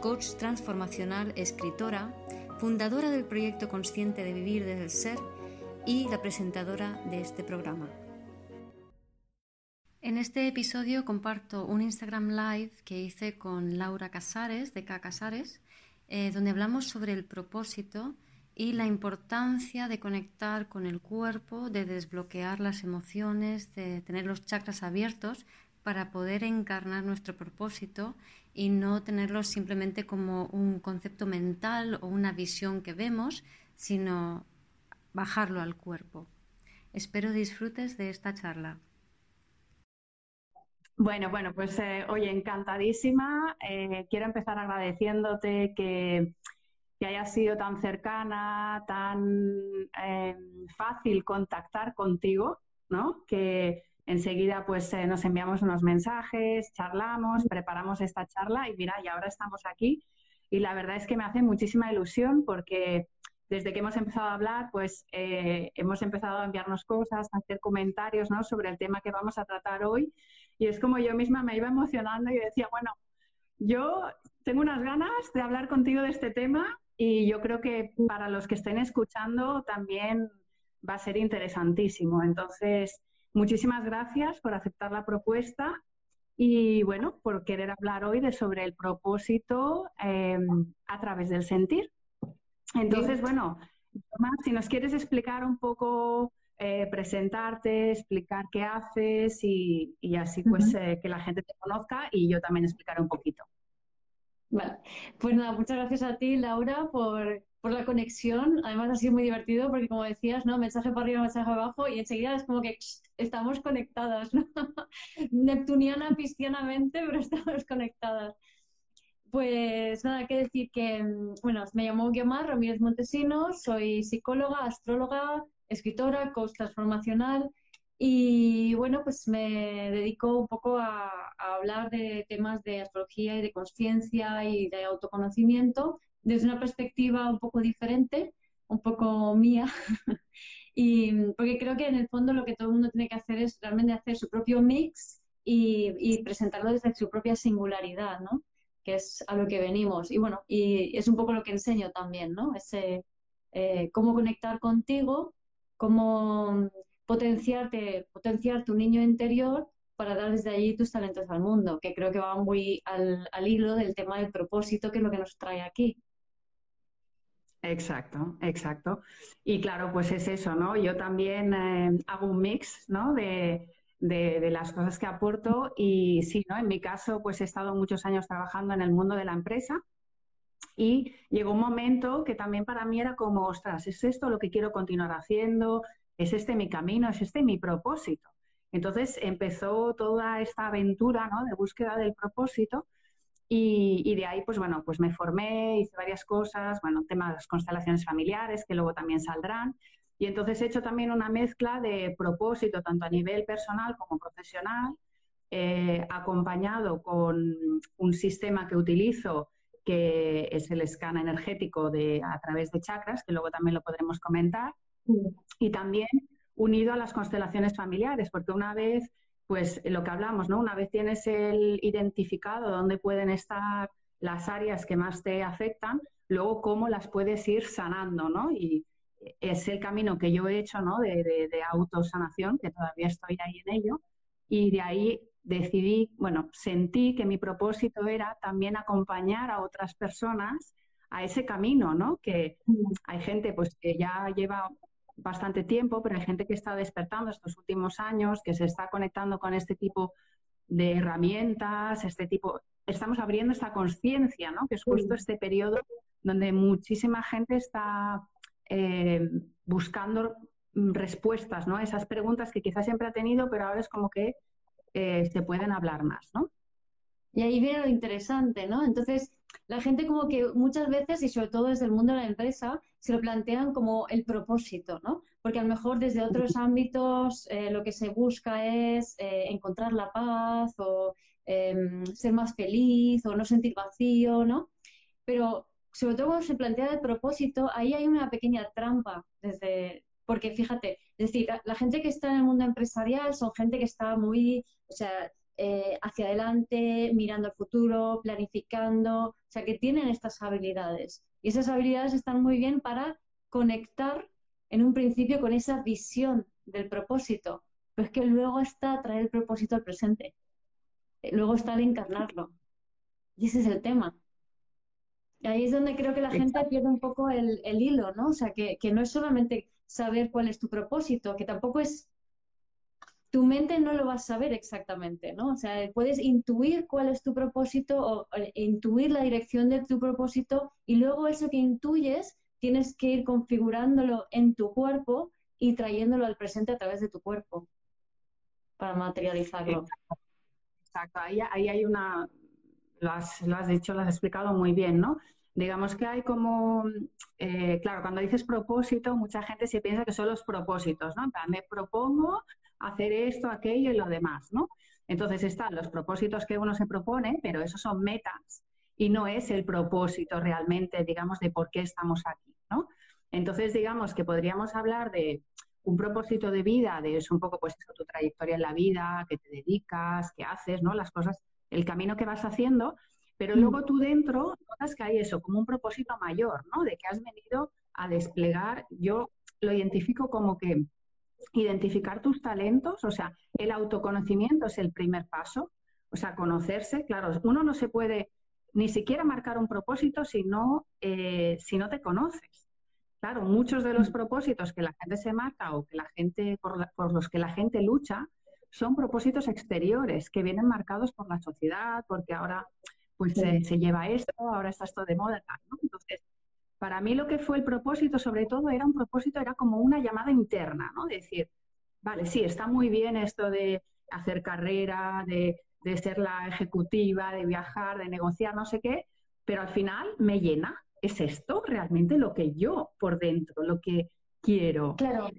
coach transformacional, escritora, fundadora del proyecto Consciente de Vivir desde el Ser y la presentadora de este programa. En este episodio comparto un Instagram Live que hice con Laura Casares, de K Casares, eh, donde hablamos sobre el propósito y la importancia de conectar con el cuerpo, de desbloquear las emociones, de tener los chakras abiertos para poder encarnar nuestro propósito y no tenerlo simplemente como un concepto mental o una visión que vemos, sino bajarlo al cuerpo. Espero disfrutes de esta charla. Bueno, bueno, pues eh, oye, encantadísima. Eh, quiero empezar agradeciéndote que, que hayas sido tan cercana, tan eh, fácil contactar contigo, ¿no? Que, Enseguida pues eh, nos enviamos unos mensajes, charlamos, preparamos esta charla y mira, y ahora estamos aquí. Y la verdad es que me hace muchísima ilusión porque desde que hemos empezado a hablar, pues eh, hemos empezado a enviarnos cosas, a hacer comentarios ¿no? sobre el tema que vamos a tratar hoy. Y es como yo misma me iba emocionando y decía, bueno, yo tengo unas ganas de hablar contigo de este tema y yo creo que para los que estén escuchando también va a ser interesantísimo. Entonces, Muchísimas gracias por aceptar la propuesta y, bueno, por querer hablar hoy de sobre el propósito em, a través del sentir. Entonces, bueno, si nos quieres explicar un poco, eh, presentarte, explicar qué haces y, así pues eh, que la gente te conozca y yo también explicaré un poquito. Vale, pues nada, muchas gracias a ti, Laura, por, por la conexión. Además ha sido muy divertido porque como decías, ¿no? Mensaje para arriba, mensaje abajo y enseguida es como que estamos conectadas, ¿no? Neptuniana, piscianamente, pero estamos conectadas. Pues nada, que decir que, mm, bueno, me llamo Guiomar Ramírez Montesinos, soy psicóloga, astróloga, escritora, coach transformacional y bueno, pues me dedico un poco a, a hablar de temas de astrología y de conciencia y de autoconocimiento desde una perspectiva un poco diferente, un poco mía, y porque creo que en el fondo lo que todo el mundo tiene que hacer es realmente hacer su propio mix y, presentarlo desde su propia singularidad, ¿no? Que es a lo que venimos. Y bueno, y es un poco lo que enseño también, ¿no? Ese, eh, cómo conectar contigo, cómo potenciarte, potenciar tu niño interior para dar desde allí tus talentos al mundo, que creo que va muy al, al hilo del tema del propósito, que es lo que nos trae aquí. Exacto, exacto. Y claro, pues es eso, ¿no? Yo también eh, hago un mix, ¿no? De, de, las cosas que aporto y sí, ¿no? En mi caso, pues he estado muchos años trabajando en el mundo de la empresa y llegó un momento que también para mí era como, ostras, ¿es esto lo que quiero continuar haciendo? ¿Es este mi camino? ¿Es este mi propósito? Entonces empezó toda esta aventura, ¿no? De búsqueda del propósito y, de ahí, pues bueno, pues me formé, hice varias cosas, bueno, tema de las constelaciones familiares, que luego también saldrán. Y entonces he hecho también una mezcla de propósito, tanto a nivel personal como profesional, eh, acompañado con un sistema que utilizo, que es el scan energético de, a través de chakras, que luego también lo podremos comentar, y también unido a las constelaciones familiares, porque una vez pues lo que hablamos, ¿no? Una vez tienes el identificado dónde pueden estar las áreas que más te afectan, luego cómo las puedes ir sanando, ¿no? Y es el camino que yo he hecho, ¿no? De, de, autosanación, que todavía estoy ahí en ello, y de ahí decidí, bueno, sentí que mi propósito era también acompañar a otras personas a ese camino, ¿no? Que hay gente pues que ya lleva bastante tiempo, pero hay gente que está despertando estos últimos años, que se está conectando con este tipo de herramientas, este tipo, estamos abriendo esta conciencia, ¿no? Que es justo este periodo donde muchísima gente está eh, buscando respuestas, ¿no? Esas preguntas que quizás siempre ha tenido, pero ahora es como que eh, se pueden hablar más, ¿no? Y ahí viene lo interesante, ¿no? Entonces, la gente como que muchas veces, y sobre todo desde el mundo de la empresa, se lo plantean como el propósito, ¿no? Porque a lo mejor desde otros ámbitos eh, lo que se busca es eh, encontrar la paz o em, ser más feliz o no sentir vacío, ¿no? Pero sobre todo cuando se plantea el propósito, ahí hay una pequeña trampa, desde, porque fíjate, es decir, la, gente que está en el mundo empresarial son gente que está muy, o sea, eh, hacia adelante, mirando al futuro, planificando, o sea, que tienen estas habilidades. Y esas habilidades están muy bien para conectar en un principio con esa visión del propósito, pero es que luego está traer el propósito al presente, eh, luego está el encarnarlo. Y ese es el tema. Y ahí es donde creo que la gente pierde un poco el, hilo, ¿no? O sea, que, que, no es solamente saber cuál es tu propósito, que tampoco es... Tu mente no lo va a saber exactamente, ¿no? O sea, puedes intuir cuál es tu propósito o, intuir la dirección de tu propósito y luego eso que intuyes tienes que ir configurándolo en tu cuerpo y trayéndolo al presente a través de tu cuerpo para materializarlo. Exacto, Ahí, hay una, lo has, lo has dicho, lo has explicado muy bien, ¿no? Digamos que hay como, eh, claro, cuando dices propósito, mucha gente se piensa que son los propósitos, ¿no? me propongo hacer esto, aquello y lo demás, ¿no? Entonces están los propósitos que uno se propone, pero esos son metas y no es el propósito realmente, digamos, de por qué estamos aquí, ¿no? Entonces, digamos que podríamos hablar de un propósito de vida, de es un poco pues eso, tu trayectoria en la vida, que te dedicas, qué haces, ¿no? Las cosas el camino que vas haciendo, pero mm. luego tú dentro notas que hay eso, como un propósito mayor, ¿no? De que has venido a desplegar, yo lo identifico como que identificar tus talentos, o sea, el autoconocimiento es el primer paso, o sea, conocerse, claro, uno no se puede ni siquiera marcar un propósito si no, eh, si no te conoces. Claro, muchos de los mm. propósitos que la gente se marca o que la gente, por los que la gente lucha, son propósitos exteriores que vienen marcados por la sociedad, porque ahora pues se, lleva esto, ahora está esto de moda, ¿no? Entonces, para mí lo que fue el propósito, sobre todo, era un propósito, era como una llamada interna, ¿no? Decir, vale, sí, está muy bien esto de hacer carrera, de, de ser la ejecutiva, de viajar, de negociar, no sé qué, pero al final me llena. ¿Es esto realmente lo que yo por dentro, lo que quiero? Claro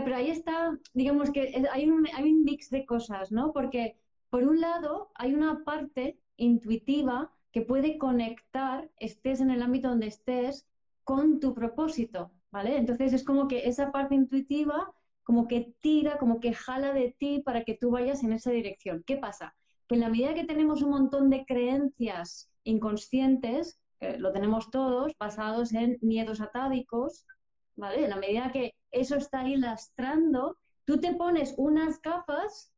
pero ahí está, digamos que hay un, hay un mix de cosas, ¿no? Porque por un lado hay una parte intuitiva que puede conectar, estés en el ámbito donde estés, con tu propósito, ¿vale? Entonces es como que esa parte intuitiva como que tira, como que jala de ti para que tú vayas en esa dirección. ¿Qué pasa? Que en la medida que tenemos un montón de creencias inconscientes, lo tenemos todos, basados en miedos atávicos, ¿vale? En la medida que eso está ahí lastrando, tú te pones unas gafas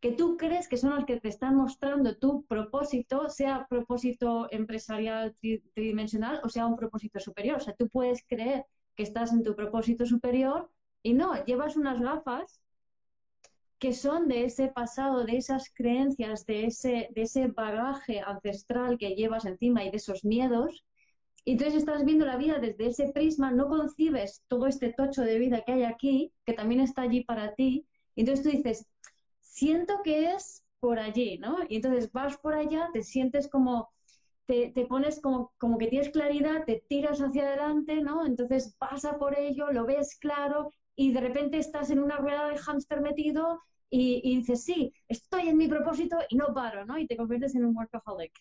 que tú crees que son las que te están mostrando tu propósito, sea propósito empresarial tridimensional o sea un propósito superior. O sea, tú puedes creer que estás en tu propósito superior y no, llevas unas gafas que son de ese pasado, de esas creencias, de ese, de ese bagaje ancestral que llevas encima y de esos miedos, y entonces estás viendo la vida desde ese prisma, no concibes todo este tocho de vida que hay aquí, que también está allí para ti, y entonces tú dices, siento que es por allí, ¿no? Y entonces vas por allá, te sientes como, te, te pones como, como que tienes claridad, te tiras hacia adelante, ¿no? Entonces pasa por ello, lo ves claro, y de repente estás en una rueda de hámster metido y, y dices, sí, estoy en mi propósito y no paro, ¿no? Y te conviertes en un workaholic.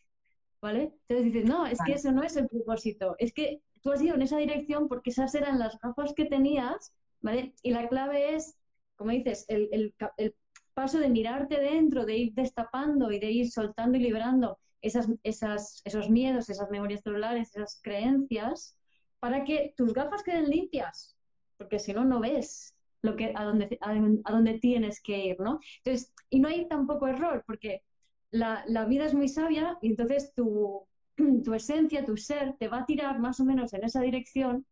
¿vale? Entonces dices, no, es que eso no es el propósito, es que tú has ido en esa dirección porque esas eran las gafas que tenías, ¿vale? Y la clave es, como dices, el, el, el paso de mirarte dentro, de ir destapando y de ir soltando y liberando esas, esas, esos miedos, esas memorias celulares, esas creencias, para que tus gafas queden limpias, porque si no, no ves lo que, a, dónde, a dónde tienes que ir, ¿no? Entonces, y no hay tampoco error, porque la, la, vida es muy sabia y entonces tu, tu, esencia, tu ser, te va a tirar más o menos en esa dirección,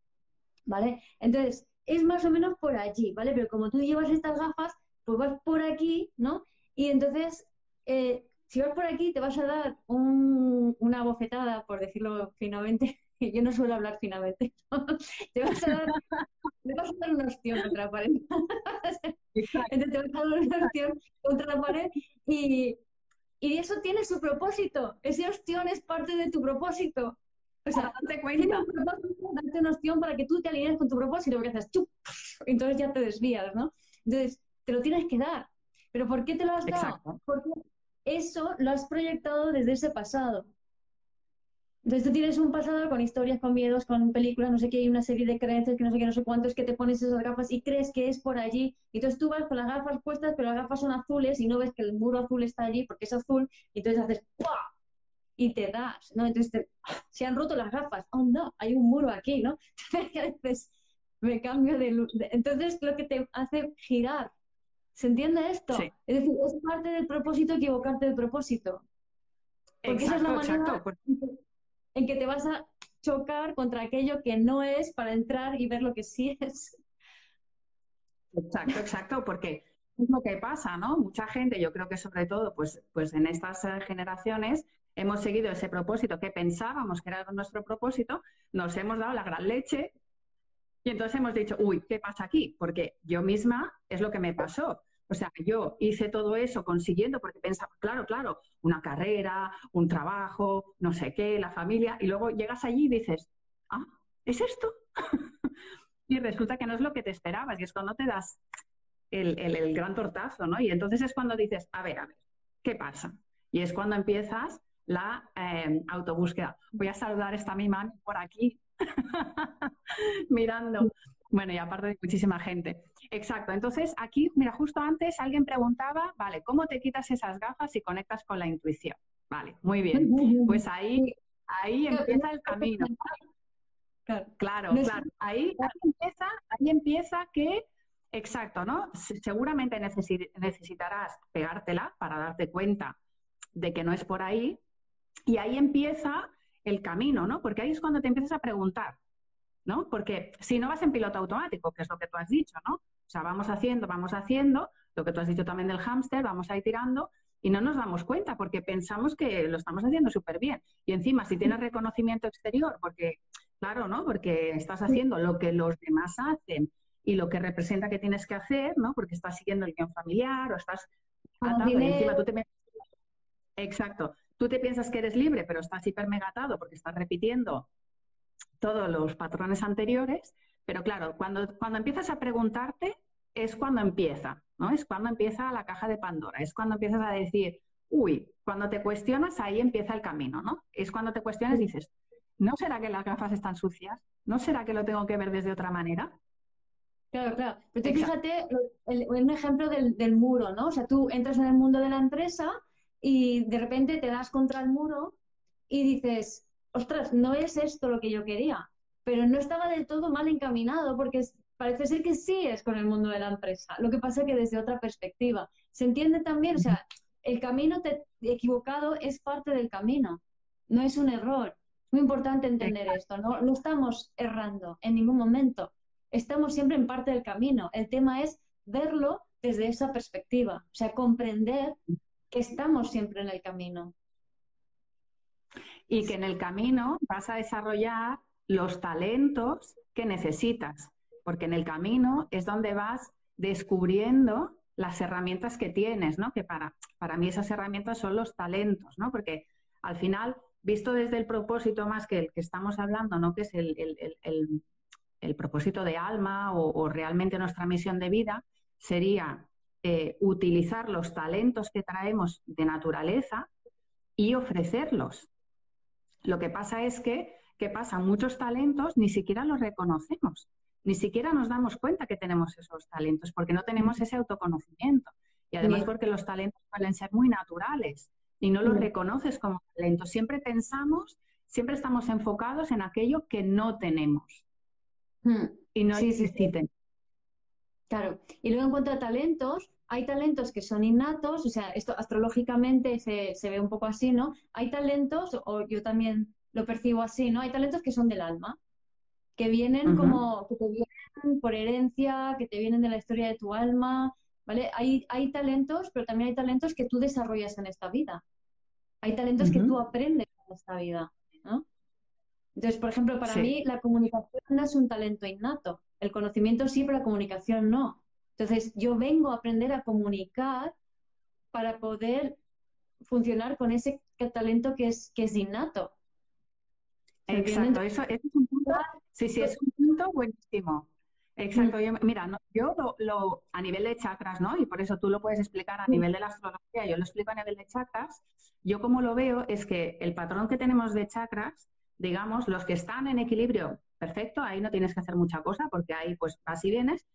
¿vale? Entonces, es más o menos por allí, ¿vale? Pero como tú llevas estas gafas, pues vas por aquí, ¿no? Y entonces, eh, si vas por aquí, te vas a dar una bofetada, por decirlo finamente. Yo no suelo hablar finamente. te, vas a dar, te vas a dar una opción contra la pared. entonces te vas a dar una opción contra la pared y, Y eso tiene su propósito. Ese ostión es parte de tu propósito. O sea, date cuenta. darte una ostión para que tú te alinees con tu propósito, porque haces chup, entonces ya te desvías, ¿no? Entonces, te lo tienes que dar. ¿Pero por qué te lo has dado? Porque eso lo has proyectado desde ese pasado. Entonces tú tienes un pasado con historias, con miedos, con películas, no sé qué, hay una serie de creencias que no sé qué, no sé cuántos, que te pones esas gafas y crees que es por allí. Y entonces tú vas con las gafas puestas, pero las gafas son azules y no ves que el muro azul está allí porque es azul, y entonces haces ¡pua! y te das, ¿no? Entonces se han roto las gafas, oh no, hay un muro aquí, ¿no? Entonces me cambio de luz. Entonces lo que te hace girar. ¿Se entiende esto? Es decir, es parte del propósito equivocarte del propósito. Porque esa es la manera en que te vas a chocar contra aquello que no es para entrar y ver lo que sí es. Exacto, exacto, porque es lo que pasa, ¿no? Mucha gente, yo creo que sobre todo, pues, pues en estas eh, generaciones hemos seguido ese propósito que pensábamos que era nuestro propósito, nos hemos dado la gran leche y entonces hemos dicho, uy, ¿qué pasa aquí? Porque yo misma es lo que me pasó. O sea, yo hice todo eso consiguiendo, porque pensaba, claro, claro, una carrera, un trabajo, no sé qué, la familia, y luego llegas allí y dices, ah, ¿es esto? y resulta que no es lo que te esperabas, y es cuando te das el, gran tortazo, ¿no? Y entonces es cuando dices, a ver, a ver, ¿qué pasa? Y es cuando empiezas la eh, autobúsqueda. Voy a saludar esta mi mami por aquí, mirando. Bueno, y aparte de muchísima gente. Exacto. Entonces, aquí, mira, justo antes alguien preguntaba, vale, ¿cómo te quitas esas gafas y conectas con la intuición? Vale, muy bien. Pues ahí, ahí empieza el camino. Claro, claro. Ahí, empieza, ahí empieza que, exacto, ¿no? Seguramente necesitarás pegártela para darte cuenta de que no es por ahí. Y ahí empieza el camino, ¿no? Porque ahí es cuando te empiezas a preguntar, ¿no? Porque si no vas en piloto automático, que es lo que tú has dicho, ¿no? O sea, vamos haciendo, vamos haciendo, lo que tú has dicho también del hámster, vamos a ir tirando y no nos damos cuenta porque pensamos que lo estamos haciendo súper bien. Y encima, si tienes reconocimiento exterior, porque, claro, ¿no? Porque estás haciendo lo que los demás hacen y lo que representa que tienes que hacer, ¿no? Porque estás siguiendo el guion familiar o estás atado y encima tú te Exacto. Tú te piensas que eres libre, pero estás hipermegatado porque estás repitiendo todos los patrones anteriores, pero claro, cuando, cuando empiezas a preguntarte es cuando empieza, ¿no? Es cuando empieza la caja de Pandora, es cuando empiezas a decir, uy, cuando te cuestionas ahí empieza el camino, ¿no? Es cuando te cuestionas y dices, ¿no será que las gafas están sucias? ¿No será que lo tengo que ver desde otra manera? Claro, claro. Pero fíjate, un ejemplo del, del, muro, ¿no? O sea, tú entras en el mundo de la empresa y de repente te das contra el muro y dices, ostras, no es esto lo que yo quería, pero no estaba del todo mal encaminado porque parece ser que sí es con el mundo de la empresa. Lo que pasa es que desde otra perspectiva. Se entiende también, o sea, el camino equivocado es parte del camino, no es un error. Es muy importante entender esto, ¿no? no estamos errando en ningún momento, estamos siempre en parte del camino. El tema es verlo desde esa perspectiva, o sea, comprender que estamos siempre en el camino y que en el camino vas a desarrollar los talentos que necesitas, porque en el camino es donde vas descubriendo las herramientas que tienes, ¿no? Que para, para mí esas herramientas son los talentos, ¿no? Porque al final, visto desde el propósito más que el que estamos hablando, ¿no? Que es el, propósito de alma o, realmente nuestra misión de vida, sería eh, utilizar los talentos que traemos de naturaleza y ofrecerlos lo que pasa es que, ¿qué pasa? Muchos talentos ni siquiera los reconocemos, ni siquiera nos damos cuenta que tenemos esos talentos, porque no tenemos ese autoconocimiento. Y además porque los talentos suelen ser muy naturales y no los reconoces como talentos. Siempre pensamos, siempre estamos enfocados en aquello que no tenemos hmm. y no existen. Claro. Y luego en cuanto a talentos, hay talentos que son innatos, o sea, esto astrológicamente se, se, ve un poco así, ¿no? Hay talentos, o yo también lo percibo así, ¿no? Hay talentos que son del alma, que vienen como, que te vienen por herencia, que te vienen de la historia de tu alma, ¿vale? Hay, hay talentos, pero también hay talentos que tú desarrollas en esta vida. Hay talentos que tú aprendes en esta vida, ¿no? Entonces, por ejemplo, para mí la comunicación no es un talento innato. El conocimiento sí, pero la comunicación no. Entonces, yo vengo a aprender a comunicar para poder funcionar con ese talento que es, que es innato. Exacto, eso, es un punto, sí, sí, es un punto buenísimo. Exacto, yo, mira, yo lo, a nivel de chakras, ¿no? Y por eso tú lo puedes explicar a nivel de la astrología, yo lo explico a nivel de chakras. Yo como lo veo es que el patrón que tenemos de chakras, digamos, los que están en equilibrio, perfecto, ahí no tienes que hacer mucha cosa porque ahí pues vas y vienes,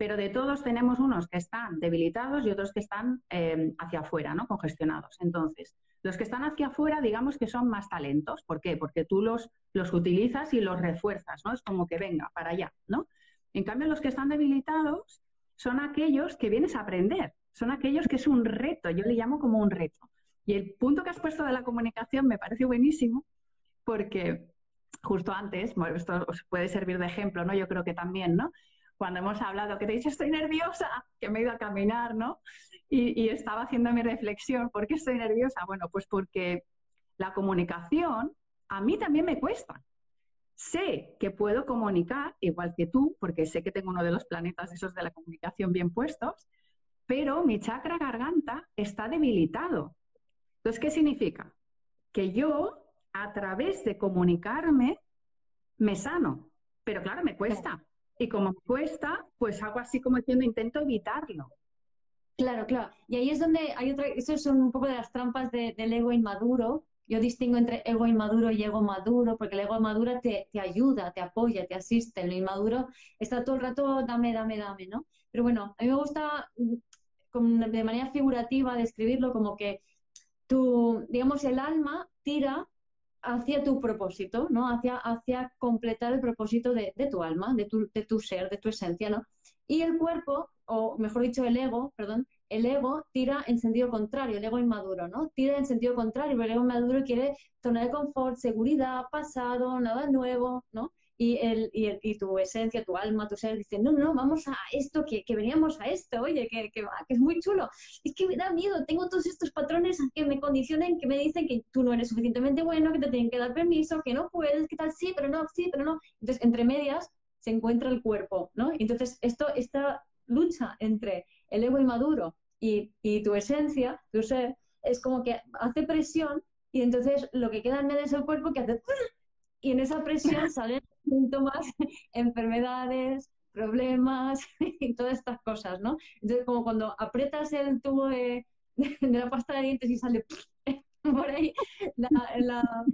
pero de todos tenemos unos que están debilitados y otros que están eh, hacia afuera, ¿no? Congestionados. Entonces, los que están hacia afuera, digamos que son más talentos. ¿Por qué? Porque tú los, los utilizas y los refuerzas, ¿no? Es como que venga, para allá, ¿no? En cambio, los que están debilitados son aquellos que vienes a aprender, son aquellos que es un reto, yo le llamo como un reto. Y el punto que has puesto de la comunicación me parece buenísimo porque justo antes, bueno, esto os puede servir de ejemplo, ¿no? Yo creo que también, ¿no? Cuando hemos hablado, que te dice estoy nerviosa, que me he ido a caminar, ¿no? Y, estaba haciendo mi reflexión, ¿por qué estoy nerviosa? Bueno, pues porque la comunicación a mí también me cuesta. Sé que puedo comunicar, igual que tú, porque sé que tengo uno de los planetas esos de la comunicación bien puestos, pero mi chakra garganta está debilitado. Entonces, ¿qué significa? Que yo, a través de comunicarme, me sano. Pero claro, me cuesta. Y como cuesta, pues hago así como diciendo, intento evitarlo. Claro, claro. Y ahí es donde hay otra, eso son un poco de las trampas del ego inmaduro. Yo distingo entre ego inmaduro y ego maduro, porque el ego maduro te, te ayuda, te apoya, te asiste. El inmaduro está todo el rato, dame, dame, dame, ¿no? Pero bueno, a mí me gusta mm, de manera figurativa describirlo como que tu, digamos, el alma tira hacia tu propósito, ¿no? Hacia, hacia completar el propósito de, tu alma, de tu, de tu, ser, de tu esencia, ¿no? Y el cuerpo, o mejor dicho, el ego, perdón, el ego tira en sentido contrario, el ego inmaduro, ¿no? Tira en sentido contrario, el ego inmaduro quiere zona de confort, seguridad, pasado, nada nuevo, ¿no? Y, el, y, el, y, tu esencia, tu alma, tu ser, dice, no, no, vamos a esto, que, que veníamos a esto, oye, que, que, que, es muy chulo. Es que me da miedo, tengo todos estos patrones que me condicionen, que me dicen que tú no eres suficientemente bueno, que te tienen que dar permiso, que no puedes, que tal, sí, pero no, sí, pero no. Entonces, entre medias se encuentra el cuerpo, ¿no? Entonces, esto, esta lucha entre el ego inmaduro y, y tu esencia, tu ser, es como que hace presión y entonces lo que queda en medio es el cuerpo que hace y en esa presión salen síntomas, enfermedades, problemas y todas estas cosas, ¿no? Entonces, como cuando aprietas el tubo de, la pasta de dientes y sale por ahí la, la,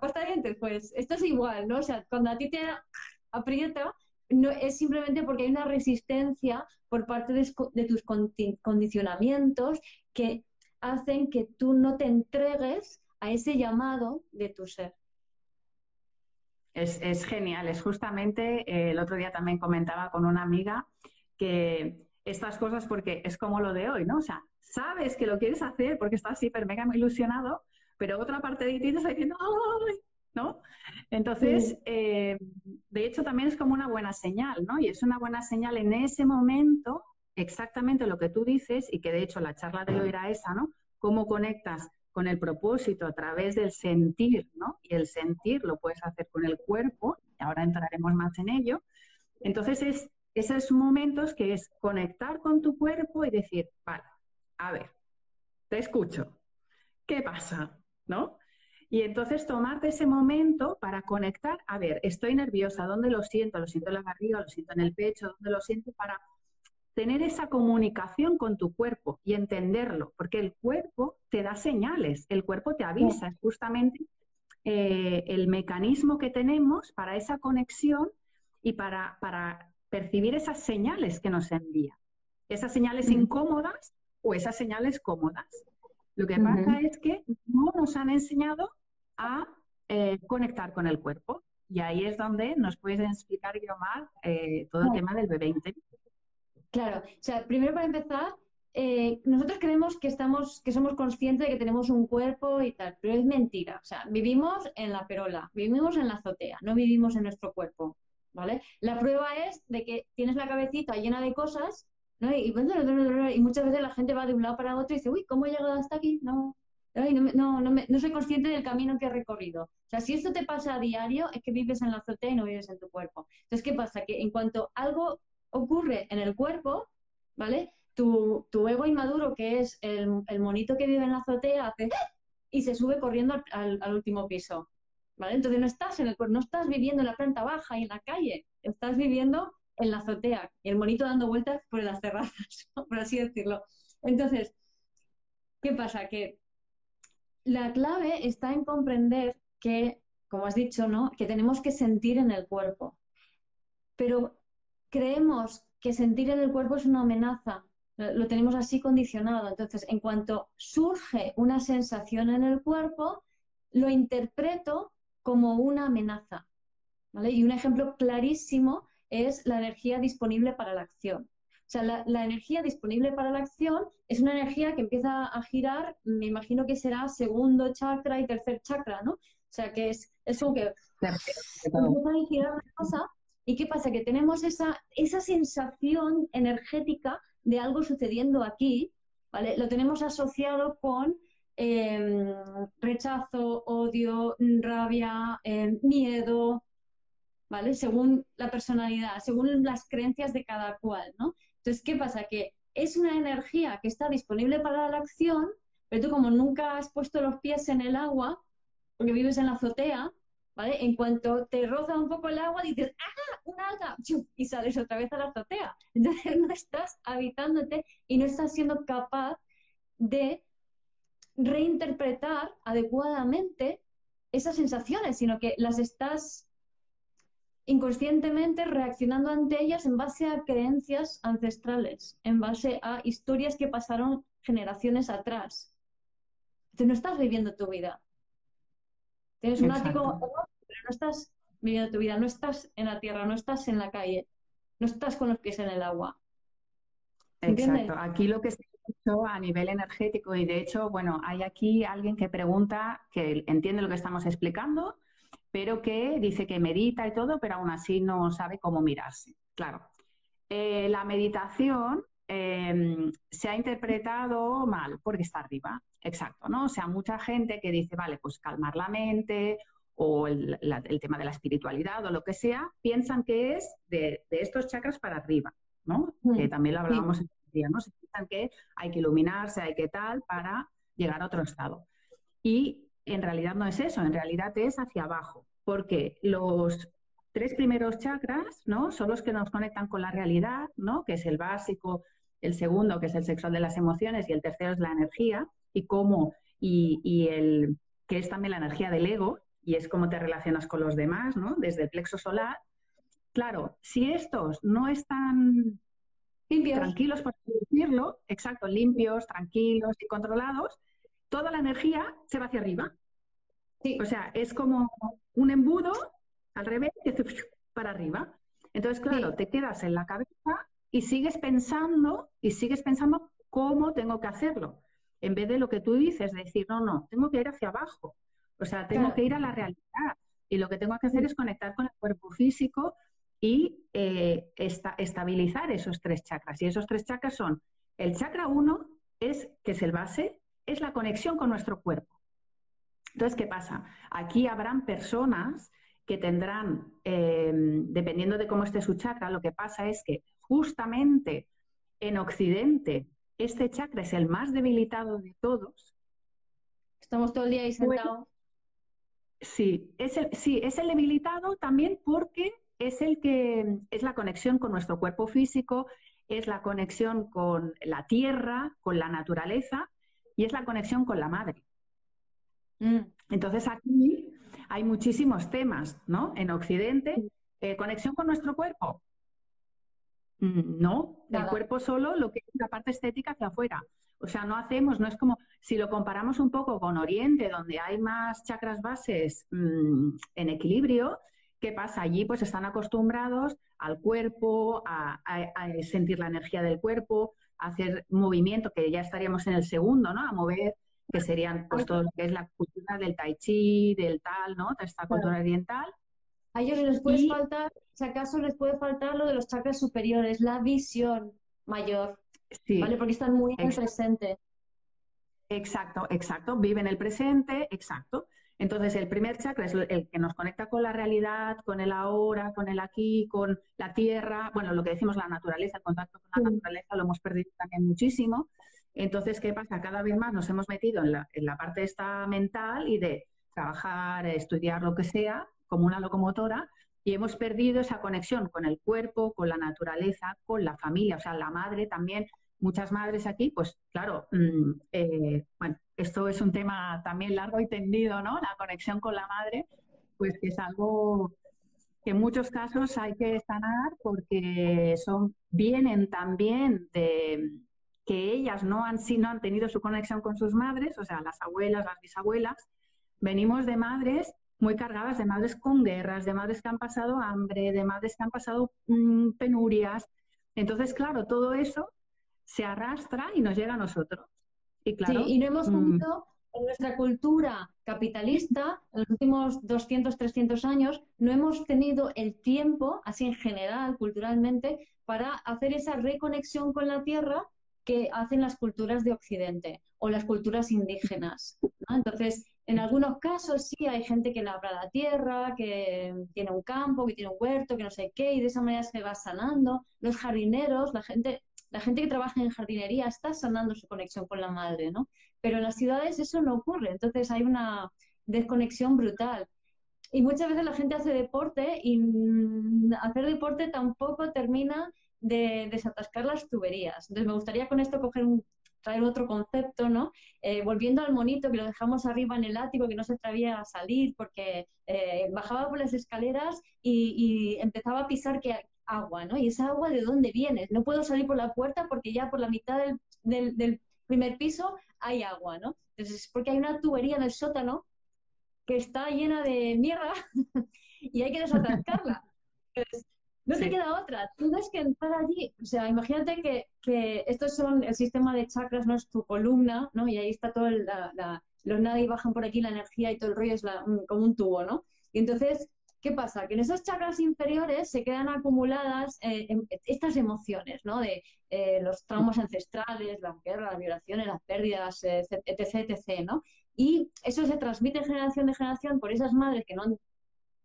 pasta de dientes, pues esto es igual, ¿no? O sea, cuando a ti te aprieta, no, es simplemente porque hay una resistencia por parte de, de tus condicionamientos que hacen que tú no te entregues a ese llamado de tu ser. Es, genial, es justamente, eh, el otro día también comentaba con una amiga que estas cosas, porque es como lo de hoy, ¿no? O sea, sabes que lo quieres hacer porque estás hiper mega ilusionado, pero otra parte de ti te está diciendo, ¡ay! ¿no? Entonces, eh, de hecho, también es como una buena señal, ¿no? Y es una buena señal en ese momento, exactamente lo que tú dices, y que de hecho la charla de hoy era esa, ¿no? Cómo conectas con el propósito a través del sentir, ¿no? Y el sentir lo puedes hacer con el cuerpo, y ahora entraremos más en ello. Entonces, es esos momentos que es conectar con tu cuerpo y decir, vale, a ver, te escucho, ¿qué pasa? ¿No? Y entonces tomarte ese momento para conectar, a ver, estoy nerviosa, ¿dónde lo siento? ¿Lo siento en la barriga? ¿Lo siento en el pecho? ¿Dónde lo siento? Para tener esa comunicación con tu cuerpo y entenderlo, porque el cuerpo te da señales, el cuerpo te avisa, es justamente eh, el mecanismo que tenemos para esa conexión y para, para percibir esas señales que nos envía, esas señales incómodas o esas señales cómodas. Lo que pasa es que no nos han enseñado a eh, conectar con el cuerpo. Y ahí es donde nos puedes explicar, Guiomar, eh, todo el tema del bebé interior. Claro, o sea, primero para empezar, eh, nosotros creemos que estamos, que somos conscientes de que tenemos un cuerpo y tal, pero es mentira. O sea, vivimos en la perola, vivimos en la azotea, no vivimos en nuestro cuerpo, ¿vale? La prueba es de que tienes la cabecita llena de cosas, ¿no? Y, y muchas veces la gente va de un lado para otro y dice, uy, ¿cómo he llegado hasta aquí? No, no, no, no, soy consciente del camino que he recorrido. O sea, si esto te pasa a diario, es que vives en la azotea y no vives en tu cuerpo. Entonces, ¿qué pasa? Que en cuanto algo ocurre en el cuerpo, ¿vale? tu, ego inmaduro, que es el, monito que vive en la azotea, hace y se sube corriendo al, último piso. ¿Vale? Entonces no estás en el no estás viviendo en la planta baja y en la calle, estás viviendo en la azotea y el monito dando vueltas por las terrazas, por así decirlo. Entonces, ¿qué pasa? Que la clave está en comprender que, como has dicho, ¿no? Que tenemos que sentir en el cuerpo. Pero creemos que sentir en el cuerpo es una amenaza. Lo tenemos así condicionado. Entonces, en cuanto surge una sensación en el cuerpo, lo interpreto como una amenaza. Y un ejemplo clarísimo es la energía disponible para la acción. O sea, la, energía disponible para la acción es una energía que empieza a girar, me imagino que será segundo chakra y tercer chakra, ¿no? O sea, que es, es como que empieza a girar una cosa ¿Y qué pasa? Que tenemos esa, esa sensación energética de algo sucediendo aquí, ¿vale? Lo tenemos asociado con em, rechazo, odio, rabia, em, miedo, ¿vale? Según la personalidad, según las creencias de cada cual, ¿no? Entonces, ¿qué pasa? Que es una energía que está disponible para la acción, pero tú como nunca has puesto los pies en el agua, porque vives en la azotea, ¿vale? En cuanto te roza un poco el agua, dices, ¡ah! ¡Una alga! Y sales otra vez a la azotea. Entonces no estás habitándote y no estás siendo capaz de reinterpretar adecuadamente esas sensaciones, sino que las estás inconscientemente reaccionando ante ellas en base a creencias ancestrales, en base a historias que pasaron generaciones atrás. Entonces no estás viviendo tu vida. Tienes un ático, pero no estás viviendo tu vida, no estás en la tierra, no estás en la calle, no estás con los pies en el agua. Exacto. Aquí lo que se ha hecho a nivel energético, y de hecho, bueno, hay aquí alguien que pregunta, que entiende lo que estamos explicando, pero que dice que medita y todo, pero aún así no sabe cómo mirarse. Claro. Eh, la meditación em, se ha interpretado mal porque está arriba. Exacto, ¿no? O sea, mucha gente que dice, vale, pues calmar la mente o el, tema de la espiritualidad o lo que sea, piensan que es de, estos chakras para arriba, ¿no? Mm, que también lo hablábamos en el día, ¿no? Se piensan que hay que iluminarse, hay que tal, para llegar a otro estado. Y en realidad no es eso, en realidad es hacia abajo, porque los tres primeros chakras, ¿no? Son los que nos conectan con la realidad, ¿no? Que es el básico, el segundo, que es el sexual de las emociones, y el tercero es la energía y cómo, y, el que es también la energía del ego, y es cómo te relacionas con los demás, ¿no? Desde el plexo solar. Claro, si estos no están limpios. tranquilos, por decirlo, exacto, limpios, tranquilos y controlados, toda la energía se va hacia arriba. O sea, es como un embudo al revés para arriba. Entonces, claro, te quedas en la cabeza y sigues pensando y sigues pensando cómo tengo que hacerlo en vez de lo que tú dices, decir, no, no, tengo que ir hacia abajo. O sea, tengo que ir a la realidad. Y lo que tengo que hacer es conectar con el cuerpo físico y eh, estabilizar esos tres chakras. Y esos tres chakras son, el chakra uno es, que es el base, es la conexión con nuestro cuerpo. Entonces, ¿qué pasa? Aquí habrán personas que tendrán, eh, dependiendo de cómo esté su chakra, lo que pasa es que justamente en Occidente este chakra es el más debilitado de todos. Estamos todo el día ahí sentados. sí, es el, sí, es el debilitado también porque es el que es la conexión con nuestro cuerpo físico, es la conexión con la tierra, con la naturaleza y es la conexión con la madre. Mm. Entonces aquí hay muchísimos temas, ¿no? En Occidente, eh, conexión con nuestro cuerpo. Mm, no, el cuerpo solo lo que es la parte estética hacia afuera. O sea, no hacemos, no es como si lo comparamos un poco con Oriente, donde hay más chakras bases mm, en equilibrio, ¿qué pasa? Allí pues están acostumbrados al cuerpo, a, sentir la energía del cuerpo, a hacer movimiento, que ya estaríamos en el segundo, ¿no? A mover, que serían pues todo lo que es la cultura del tai chi, del tal, ¿no? De esta cultura oriental. A ellos les puede faltar, si acaso les puede faltar lo de los chakras superiores, la visión mayor, ¿vale? Porque están muy en el presente. Exacto, exacto, viven el presente, exacto. Entonces, el primer chakra es el que nos conecta con la realidad, con el ahora, con el aquí, con la tierra, bueno, lo que decimos la naturaleza, el contacto con la naturaleza lo hemos perdido también muchísimo. Entonces, ¿qué pasa? Cada vez más nos hemos metido en la, en la parte esta mental y de trabajar, estudiar lo que sea, como una locomotora, y hemos perdido esa conexión con el cuerpo, con la naturaleza, con la familia, o sea, la madre también. Muchas madres aquí, pues claro, mm, eh, bueno, esto es un tema también largo y tendido, ¿no? La conexión con la madre, pues que es algo que en muchos casos hay que sanar porque son, vienen también de que ellas no han, no han tenido su conexión con sus madres, o sea, las abuelas, las bisabuelas, venimos de madres muy cargadas, de madres con guerras, de madres que han pasado hambre, de madres que han pasado mm, penurias. Entonces, claro, todo eso se arrastra y nos llega a nosotros. Y, claro, y no hemos mm, tenido en nuestra cultura capitalista, en los últimos 200, 300 años, no hemos tenido el tiempo, así en general, culturalmente, para hacer esa reconexión con la tierra que hacen las culturas de Occidente o las culturas indígenas. Entonces, en algunos casos sí hay gente que labra la tierra, que tiene un campo, que tiene un huerto, que no sé qué, y de esa manera se va sanando. Los jardineros, la gente, la gente que trabaja en jardinería está sanando su conexión con la madre, ¿no? Pero en las ciudades eso no ocurre, entonces hay una desconexión brutal. Y muchas veces la gente hace deporte y mm, hacer deporte tampoco termina de desatascar las tuberías. Entonces me gustaría con esto coger un, traer otro concepto, ¿no? Eh, volviendo al monito que lo dejamos arriba en el ático, que no se atrevía a salir porque eh, bajaba por las escaleras y, empezaba a pisar que agua, ¿no? Y esa agua de dónde viene? No puedo salir por la puerta porque ya por la mitad del, del, primer piso hay agua, ¿no? Entonces es porque hay una tubería en el sótano que está llena de mierda y hay que desatascarla. No te queda otra, tienes que entrar allí. O sea, imagínate que, que estos son el sistema de chakras, no es tu columna, ¿no? Y ahí está todo, la, los nadie bajan por aquí la energía y todo el rollo es como un tubo, ¿no? Y entonces, ¿qué pasa? Que en esos chakras inferiores se quedan acumuladas eh, em, estas emociones, ¿no? De eh, los traumas ancestrales, la guerra, las violaciones, las pérdidas, etc, etc, ¿no? Y eso se transmite generación de generación por esas madres que no han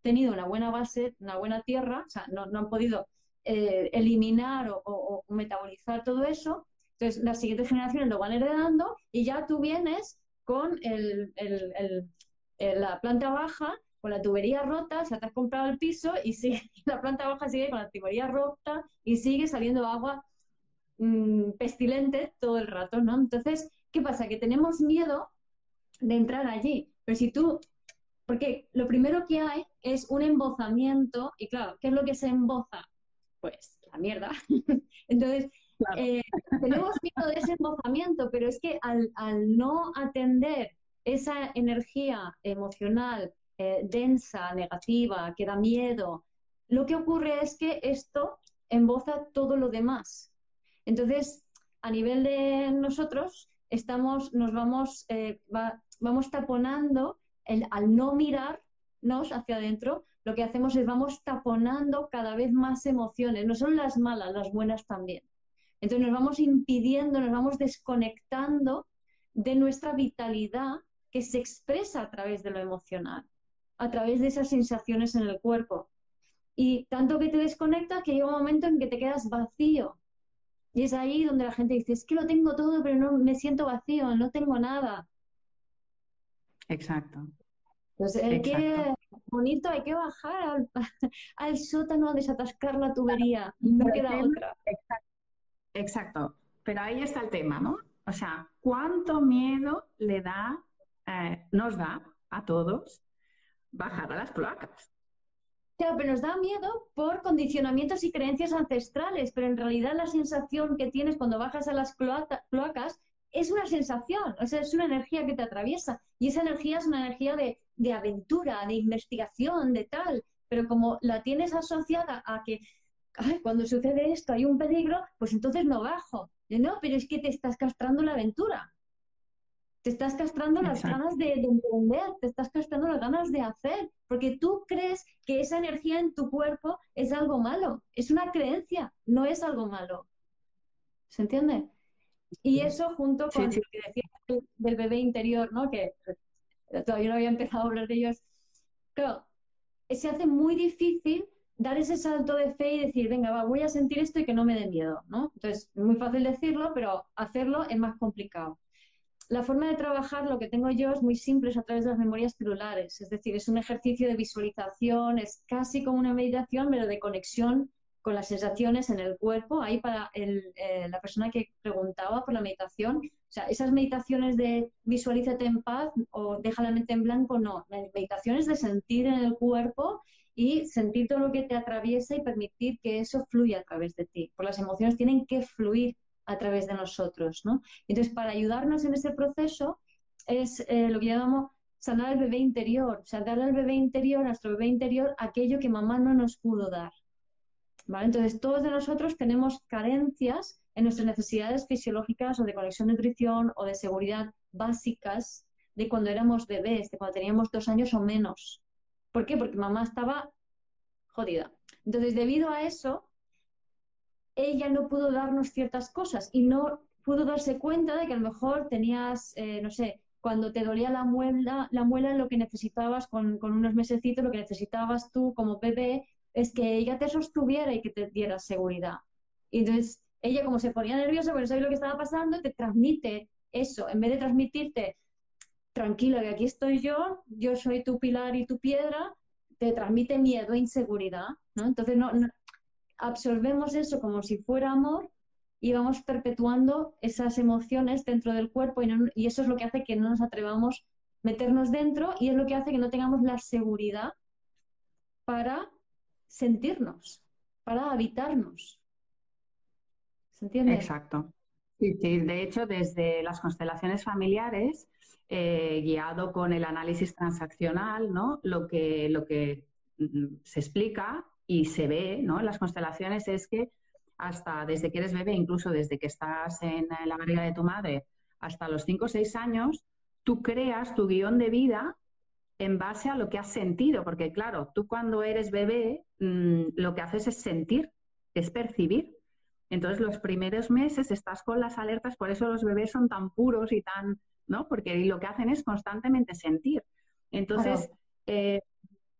tenido una buena base, una buena tierra, o sea, no, han podido eh, eliminar o, metabolizar todo eso. Entonces, las siguientes generaciones lo van heredando y ya tú vienes con la planta baja, con la tubería rota, se te has comprado el piso y sigue, la planta baja sigue con la tubería rota y sigue saliendo agua mm, pestilente todo el rato, ¿no? Entonces, ¿qué pasa? Que tenemos miedo de entrar allí. Pero si tú porque lo primero que hay es un embozamiento, y claro, ¿qué es lo que se emboza? Pues la mierda. Entonces, eh, tenemos miedo de ese embozamiento, pero es que al, no atender esa energía emocional eh, densa, negativa, que da miedo, lo que ocurre es que esto emboza todo lo demás. Entonces, a nivel de nosotros, estamos, nos vamos, eh, vamos taponando al no mirarnos hacia adentro, lo que hacemos es vamos taponando cada vez más emociones, no son las malas, las buenas también. Entonces nos vamos impidiendo, nos vamos desconectando de nuestra vitalidad que se expresa a través de lo emocional, a través de esas sensaciones en el cuerpo. Y tanto que te desconecta que llega un momento en que te quedas vacío. Y es ahí donde la gente dice, es que lo tengo todo, pero no me siento vacío, no tengo nada. Exacto. Entonces, hay que, bonito, hay que bajar al, sótano a desatascar la tubería. No queda otra. Exacto. Pero ahí está el tema, ¿no? O sea, ¿cuánto miedo le da, eh, nos da a todos bajar a las cloacas? Claro, pero nos da miedo por condicionamientos y creencias ancestrales, pero en realidad la sensación que tienes cuando bajas a las cloacas es una sensación, o sea, es una energía que te atraviesa y esa energía es una energía de, aventura, de investigación, de tal, pero como la tienes asociada a que cuando sucede esto hay un peligro, pues entonces no bajo. No, pero es que te estás castrando la aventura. Te estás castrando las ganas de, de, emprender, te estás castrando las ganas de hacer, porque tú crees que esa energía en tu cuerpo es algo malo. Es una creencia, no es algo malo. ¿Se entiende? Y eso junto con lo que decía del bebé interior, ¿no? Que todavía no había empezado a hablar de ellos. Claro, se hace muy difícil dar ese salto de fe y decir, venga, va, voy a sentir esto y que no me dé miedo, ¿no? Entonces, es muy fácil decirlo, pero hacerlo es más complicado. La forma de trabajar, lo que tengo yo, es muy simple, es a través de las memorias celulares, es decir, es un ejercicio de visualización, es casi como una meditación, pero de conexión con las sensaciones en el cuerpo. Ahí para eh, la persona que preguntaba por la meditación, o sea, esas meditaciones de visualízate en paz o deja la mente en blanco, no. Meditaciones de sentir en el cuerpo y sentir todo lo que te atraviesa y permitir que eso fluya a través de ti. Porque las emociones tienen que fluir a través de nosotros, ¿no? Entonces, para ayudarnos en ese proceso es eh, lo que llamamos sanar al bebé interior, o sea, darle al bebé interior, a nuestro bebé interior, aquello que mamá no nos pudo dar. Entonces, todos de nosotros tenemos carencias en nuestras necesidades fisiológicas o de conexión de nutrición o de seguridad básicas de cuando éramos bebés, de cuando teníamos dos años o menos. ¿Por qué? Porque mamá estaba jodida. Entonces, debido a eso, ella no pudo darnos ciertas cosas y no pudo darse cuenta de que a lo mejor tenías, eh, no sé, cuando te dolía la muela, la muela lo que necesitabas con, con unos mesecitos, lo que necesitabas tú como bebé es que ella te sostuviera y que te diera seguridad. Y entonces ella como se ponía nerviosa porque no sabía lo que estaba pasando, te transmite eso, en vez de transmitirte, tranquilo, que aquí estoy yo, yo soy tu pilar y tu piedra, te transmite miedo e inseguridad, ¿no? Entonces no, absorbemos eso como si fuera amor y vamos perpetuando esas emociones dentro del cuerpo y eso es lo que hace que no nos atrevamos a meternos dentro y es lo que hace que no tengamos la seguridad para sentirnos, para habitarnos. ¿Se entiende? Exacto. Sí, de hecho, desde las constelaciones familiares, eh, guiado con el análisis transaccional, ¿no? Lo que, lo que mm, se explica y se ve ¿no? en las constelaciones es que hasta desde que eres bebé, incluso desde que estás en la barriga de tu madre, hasta los 5 o 6 años, tú creas tu guion de vida en base a lo que has sentido, porque claro, tú cuando eres bebé mm, lo que haces es sentir, es percibir. Entonces los primeros meses estás con las alertas, por eso los bebés son tan puros y tan, ¿no? Porque lo que hacen es constantemente sentir. Entonces, eh,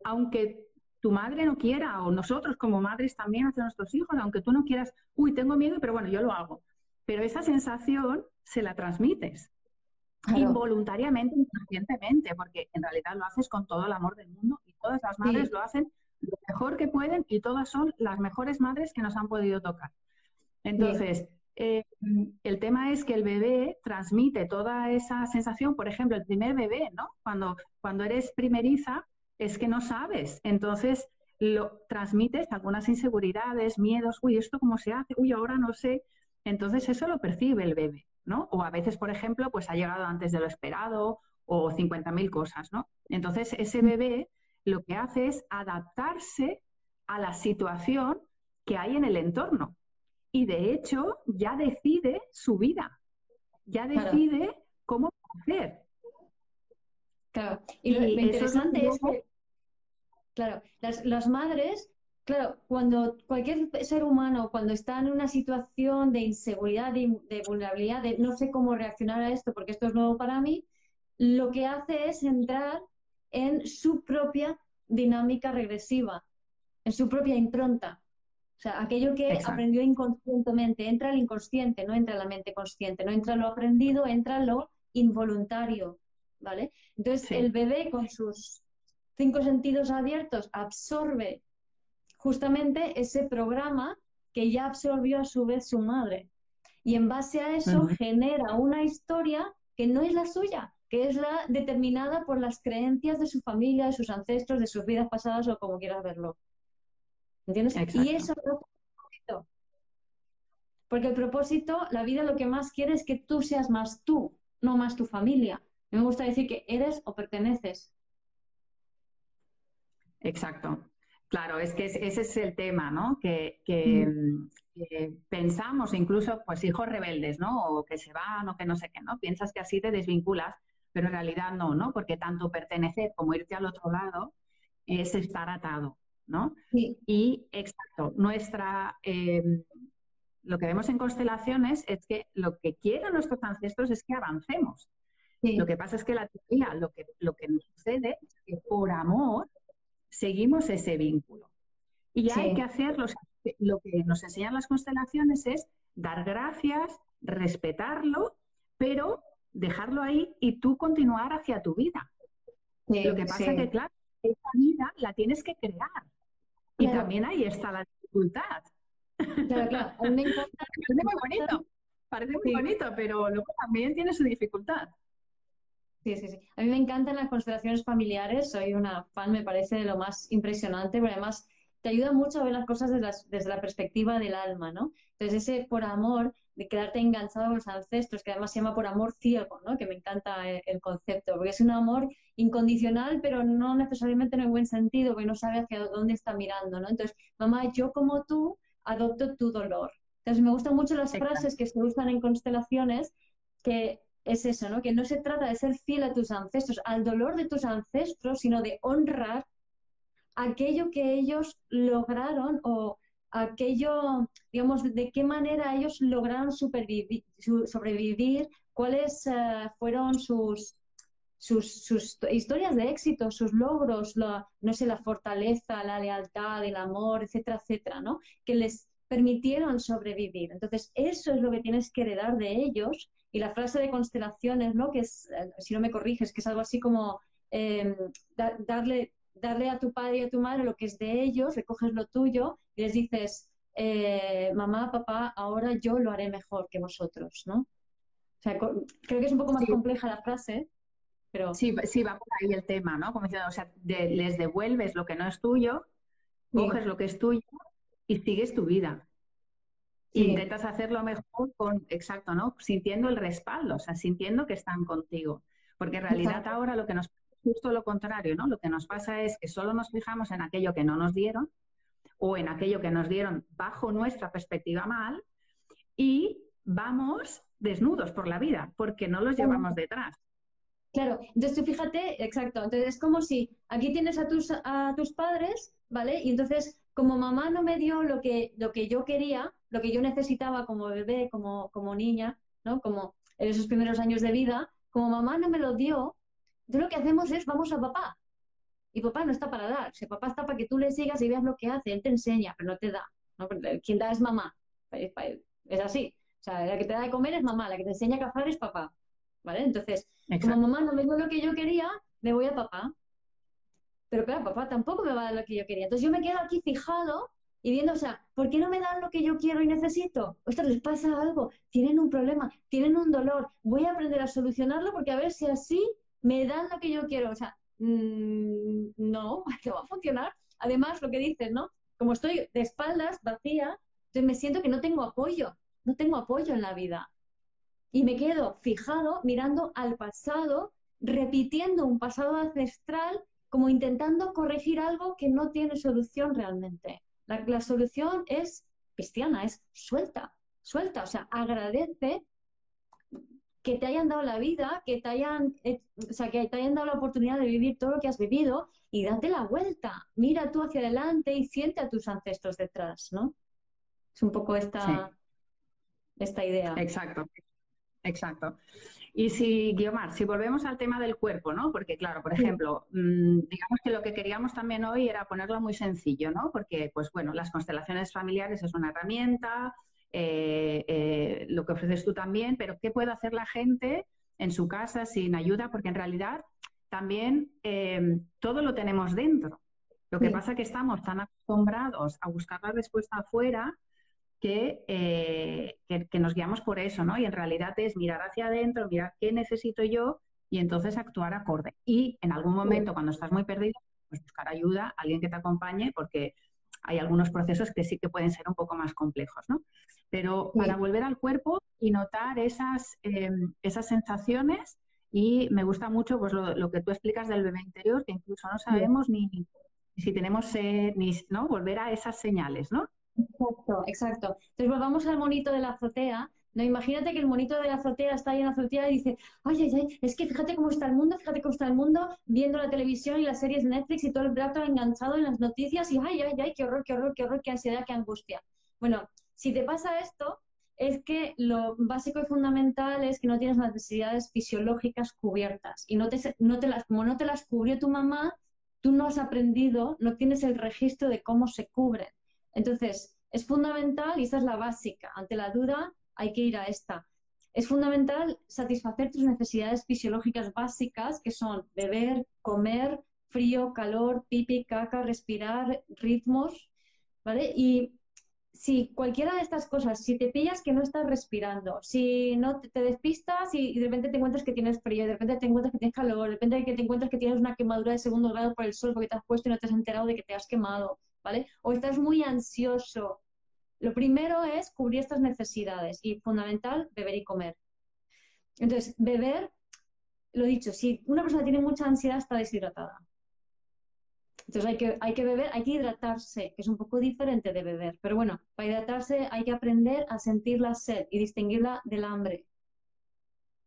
aunque tu madre no quiera, o nosotros como madres también hacia nuestros hijos, aunque tú no quieras, uy, tengo miedo, pero bueno, yo lo hago. Pero esa sensación se la transmites involuntariamente, inconscientemente, porque en realidad lo haces con todo el amor del mundo y todas las madres lo hacen lo mejor que pueden y todas son las mejores madres que nos han podido tocar. Entonces, eh, el tema es que el bebé transmite toda esa sensación, por ejemplo, el primer bebé, ¿no? Cuando, cuando eres primeriza, es que no sabes. Entonces, lo transmites algunas inseguridades, miedos, uy, ¿esto cómo se hace? Uy, ahora no sé. Entonces, eso lo percibe el bebé. ¿No? O a veces, por ejemplo, pues ha llegado antes de lo esperado o 50.000 cosas, ¿no? Entonces, ese mm. bebé lo que hace es adaptarse a la situación que hay en el entorno. Y de hecho, ya decide su vida, ya decide cómo hacer. Claro, y, lo, interesante es, que, claro, las, las madres Claro, cuando cualquier ser humano, cuando está en una situación de inseguridad, de, vulnerabilidad, de no sé cómo reaccionar a esto porque esto es nuevo para mí, lo que hace es entrar en su propia dinámica regresiva, en su propia impronta. O sea, aquello que aprendió inconscientemente, entra al inconsciente, no entra a la mente consciente, no entra lo aprendido, entra lo involuntario, ¿vale? Entonces, el bebé con sus cinco sentidos abiertos absorbe justamente ese programa que ya absorbió a su vez su madre. Y en base a eso genera una historia que no es la suya, que es la determinada por las creencias de su familia, de sus ancestros, de sus vidas pasadas o como quieras verlo. ¿Entiendes? Y eso es el propósito. Porque el propósito, la vida lo que más quiere es que tú seas más tú, no más tu familia. Me gusta decir que eres o perteneces. Exacto. Claro, es que ese es el tema, ¿no? Que, mm. que, pensamos incluso, pues hijos rebeldes, ¿no? O que se van o que no sé qué, ¿no? Piensas que así te desvinculas, pero en realidad no, ¿no? Porque tanto pertenecer como irte al otro lado es estar atado, ¿no? Y exacto, nuestra, em, lo que vemos en constelaciones es que lo que quieren nuestros ancestros es que avancemos. Lo que pasa es que la teoría, lo que, lo que nos sucede es que por amor seguimos ese vínculo. Y hay que hacer lo que nos enseñan las constelaciones es dar gracias, respetarlo, pero dejarlo ahí y tú continuar hacia tu vida. lo que pasa es que, claro, esa vida la tienes que crear. Y también ahí está la dificultad. Claro, claro. A mí me encanta. Parece muy bonito, parece muy bonito, pero luego también tiene su dificultad. Sí, sí, sí. A mí me encantan las constelaciones familiares, soy una fan, me parece de lo más impresionante, pero además te ayuda mucho a ver las cosas desde la, perspectiva del alma, ¿no? Entonces ese por amor, de quedarte enganchado con los ancestros, que además se llama por amor ciego, ¿no? Que me encanta el, el, concepto, porque es un amor incondicional, pero no necesariamente en el buen sentido, porque no sabe hacia dónde está mirando, ¿no? Entonces, mamá, yo como tú adopto tu dolor. Entonces me gustan mucho las frases que se usan en constelaciones que es eso, ¿no? Que no se trata de ser fiel a tus ancestros, al dolor de tus ancestros, sino de honrar aquello que ellos lograron o aquello, digamos, de qué manera ellos lograron sobrevivir, cuáles eh, fueron sus, sus, sus, historias de éxito, sus logros, no sé, la fortaleza, la lealtad, el amor, etcétera, etcétera, ¿no? Que les permitieron sobrevivir. Entonces, eso es lo que tienes que heredar de ellos y la frase de constelaciones, ¿no? Que es, eh, si no me corriges, que es algo así como em, darle, darle a tu padre y a tu madre lo que es de ellos, recoges lo tuyo y les dices, eh, mamá, papá, ahora yo lo haré mejor que vosotros, ¿no? O sea, creo que es un poco más compleja la frase, pero... Sí, sí, va por ahí el tema, ¿no? Como diciendo, o sea, les devuelves lo que no es tuyo, coges lo que es tuyo y sigues tu vida. Intentas hacerlo mejor con, exacto, ¿no? Sintiendo el respaldo, o sea, sintiendo que están contigo. Porque en realidad ahora lo que nos pasa es justo lo contrario, ¿no? Lo que nos pasa es que solo nos fijamos en aquello que no nos dieron o en aquello que nos dieron bajo nuestra perspectiva mal y vamos desnudos por la vida porque no los llevamos detrás. Claro, entonces tú fíjate, exacto, entonces es como si aquí tienes a tus, a tus padres, ¿vale? Y entonces como mamá no me dio lo que, lo que yo quería, lo que yo necesitaba como bebé, como, como niña, ¿no? Como en esos primeros años de vida, como mamá no me lo dio, entonces lo que hacemos es vamos a papá. Y papá no está para dar, si papá está para que tú le sigas y veas lo que hace, él te enseña, pero no te da. ¿no? Quien da es mamá. Es así. O sea, la que te da de comer es mamá, la que te enseña a cazar es papá. ¿Vale? Entonces, como mamá no me dio lo que yo quería, me voy a papá. Pero claro, papá tampoco me va a dar lo que yo quería. Entonces yo me quedo aquí fijado y viendo, o sea, ¿por qué no me dan lo que yo quiero y necesito? Ostras, les pasa algo, tienen un problema, tienen un dolor, voy a aprender a solucionarlo porque a ver si así me dan lo que yo quiero. O sea, mmm, no, no va a funcionar. Además, lo que dices, ¿no? Como estoy de espaldas, vacía, entonces me siento que no tengo apoyo, no tengo apoyo en la vida. Y me quedo fijado mirando al pasado, repitiendo un pasado ancestral como intentando corregir algo que no tiene solución realmente. La, solución es cristiana, es suelta, suelta, o sea, agradece que te hayan dado la vida, que te hayan, eh, o sea, que te hayan dado la oportunidad de vivir todo lo que has vivido y date la vuelta, mira tú hacia adelante y siente a tus ancestros detrás, ¿no? Es un poco esta, esta idea. Exacto, exacto. Y si, Guiomar, si volvemos al tema del cuerpo, ¿no? Porque, claro, por ejemplo, mm, digamos que lo que queríamos también hoy era ponerlo muy sencillo, ¿no? Porque, pues bueno, las constelaciones familiares es una herramienta, eh, eh, lo que ofreces tú también, pero ¿qué puede hacer la gente en su casa sin ayuda? Porque en realidad también eh, todo lo tenemos dentro. Lo que pasa es que estamos tan acostumbrados a buscar la respuesta afuera eh, que, que, nos guiamos por eso, ¿no? Y en realidad es mirar hacia adentro, mirar qué necesito yo y entonces actuar acorde. Y en algún momento, cuando estás muy perdido, pues buscar ayuda, alguien que te acompañe, porque hay algunos procesos que sí que pueden ser un poco más complejos, ¿no? Pero para volver al cuerpo y notar esas, em, esas sensaciones, y me gusta mucho pues, lo, que tú explicas del bebé interior, que incluso no sabemos ni, ni, si tenemos sed, ni, ¿no? Volver a esas señales, ¿no? Exacto, exacto. Entonces volvamos al monito de la azotea. No, imagínate que el monito de la azotea está ahí en la azotea y dice, ay, ay, ay, es que fíjate cómo está el mundo, fíjate cómo está el mundo, viendo la televisión y las series Netflix y todo el rato enganchado en las noticias y ay, ay, ay, qué horror, qué horror, qué horror, qué ansiedad, qué angustia. Bueno, si te pasa esto, es que lo básico y fundamental es que no tienes las necesidades fisiológicas cubiertas y no te, no te las, como no te las cubrió tu mamá, tú no has aprendido, no tienes el registro de cómo se cubren. Entonces, es fundamental y esta es la básica. Ante la duda, hay que ir a esta. Es fundamental satisfacer tus necesidades fisiológicas básicas, que son beber, comer, frío, calor, pipi, caca, respirar, ritmos, ¿vale? Y si cualquiera de estas cosas, si te pillas que no estás respirando, si no te, despistas y, de repente te encuentras que tienes frío, de repente te encuentras que tienes calor, de repente que te encuentras que tienes una quemadura de segundo grado por el sol porque te has puesto y no te has enterado de que te has quemado, ¿vale? O estás muy ansioso. Lo primero es cubrir estas necesidades y fundamental, beber y comer. Entonces, beber, lo dicho, si una persona tiene mucha ansiedad está deshidratada. Entonces hay que, hay que beber, hay que hidratarse, que es un poco diferente de beber. Pero bueno, para hidratarse hay que aprender a sentir la sed y distinguirla del hambre.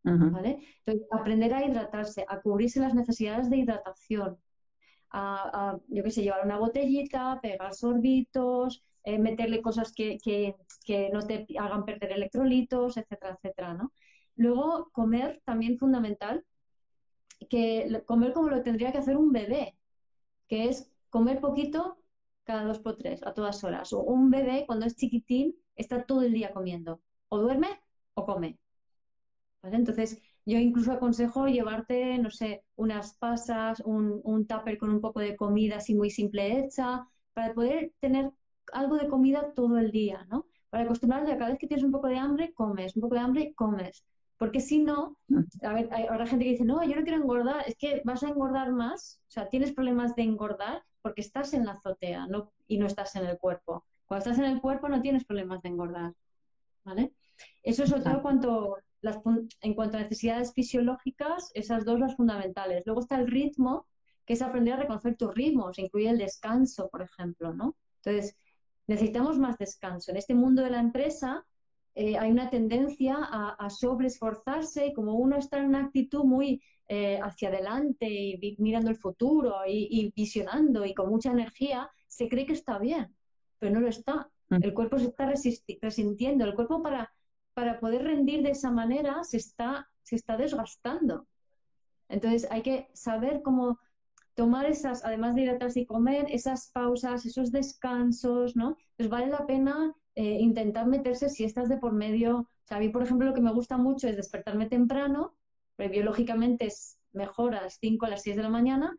¿Vale? Entonces, aprender a hidratarse, a cubrirse las necesidades de hidratación, a, yo qué sé, llevar una botellita, pegar sorbitos, eh, meterle cosas que, que, que, no te hagan perder electrolitos, etcétera, etcétera, ¿no? Luego, comer también fundamental, que comer como lo tendría que hacer un bebé, que es comer poquito cada dos por tres, a todas horas. O un bebé, cuando es chiquitín, está todo el día comiendo. O duerme o come. Entonces, yo incluso aconsejo llevarte, no sé, unas pasas, un, un tupper con un poco de comida así muy simple hecha, para poder tener algo de comida todo el día, ¿no? Para acostumbrarte a cada vez que tienes un poco de hambre, comes, un poco de hambre, comes. Porque si no, a ver, hay, habrá gente que dice, no, yo no quiero engordar, es que vas a engordar más, o sea, tienes problemas de engordar porque estás en la azotea no, y no estás en el cuerpo. Cuando estás en el cuerpo no tienes problemas de engordar, ¿vale? Eso es todo cuanto, las, en cuanto a necesidades fisiológicas, esas dos las fundamentales. Luego está el ritmo, que es aprender a reconocer tus ritmos, incluye el descanso, por ejemplo, ¿no? Entonces, necesitamos más descanso. En este mundo de la empresa, eh, hay una tendencia a, a sobreesforzarse y como uno está en una actitud muy eh, hacia adelante y mirando el futuro y, visionando y con mucha energía, se cree que está bien, pero no lo está. Mm. El cuerpo se está resintiendo, el cuerpo para, para poder rendir de esa manera se está, se está desgastando. Entonces hay que saber cómo tomar esas, además de hidratarse y comer, esas pausas, esos descansos, ¿no? Pues vale la pena eh, intentar meterse si estás de por medio. O sea, a mí, por ejemplo, lo que me gusta mucho es despertarme temprano, porque biológicamente es mejor a las 5 a las 6 de la mañana,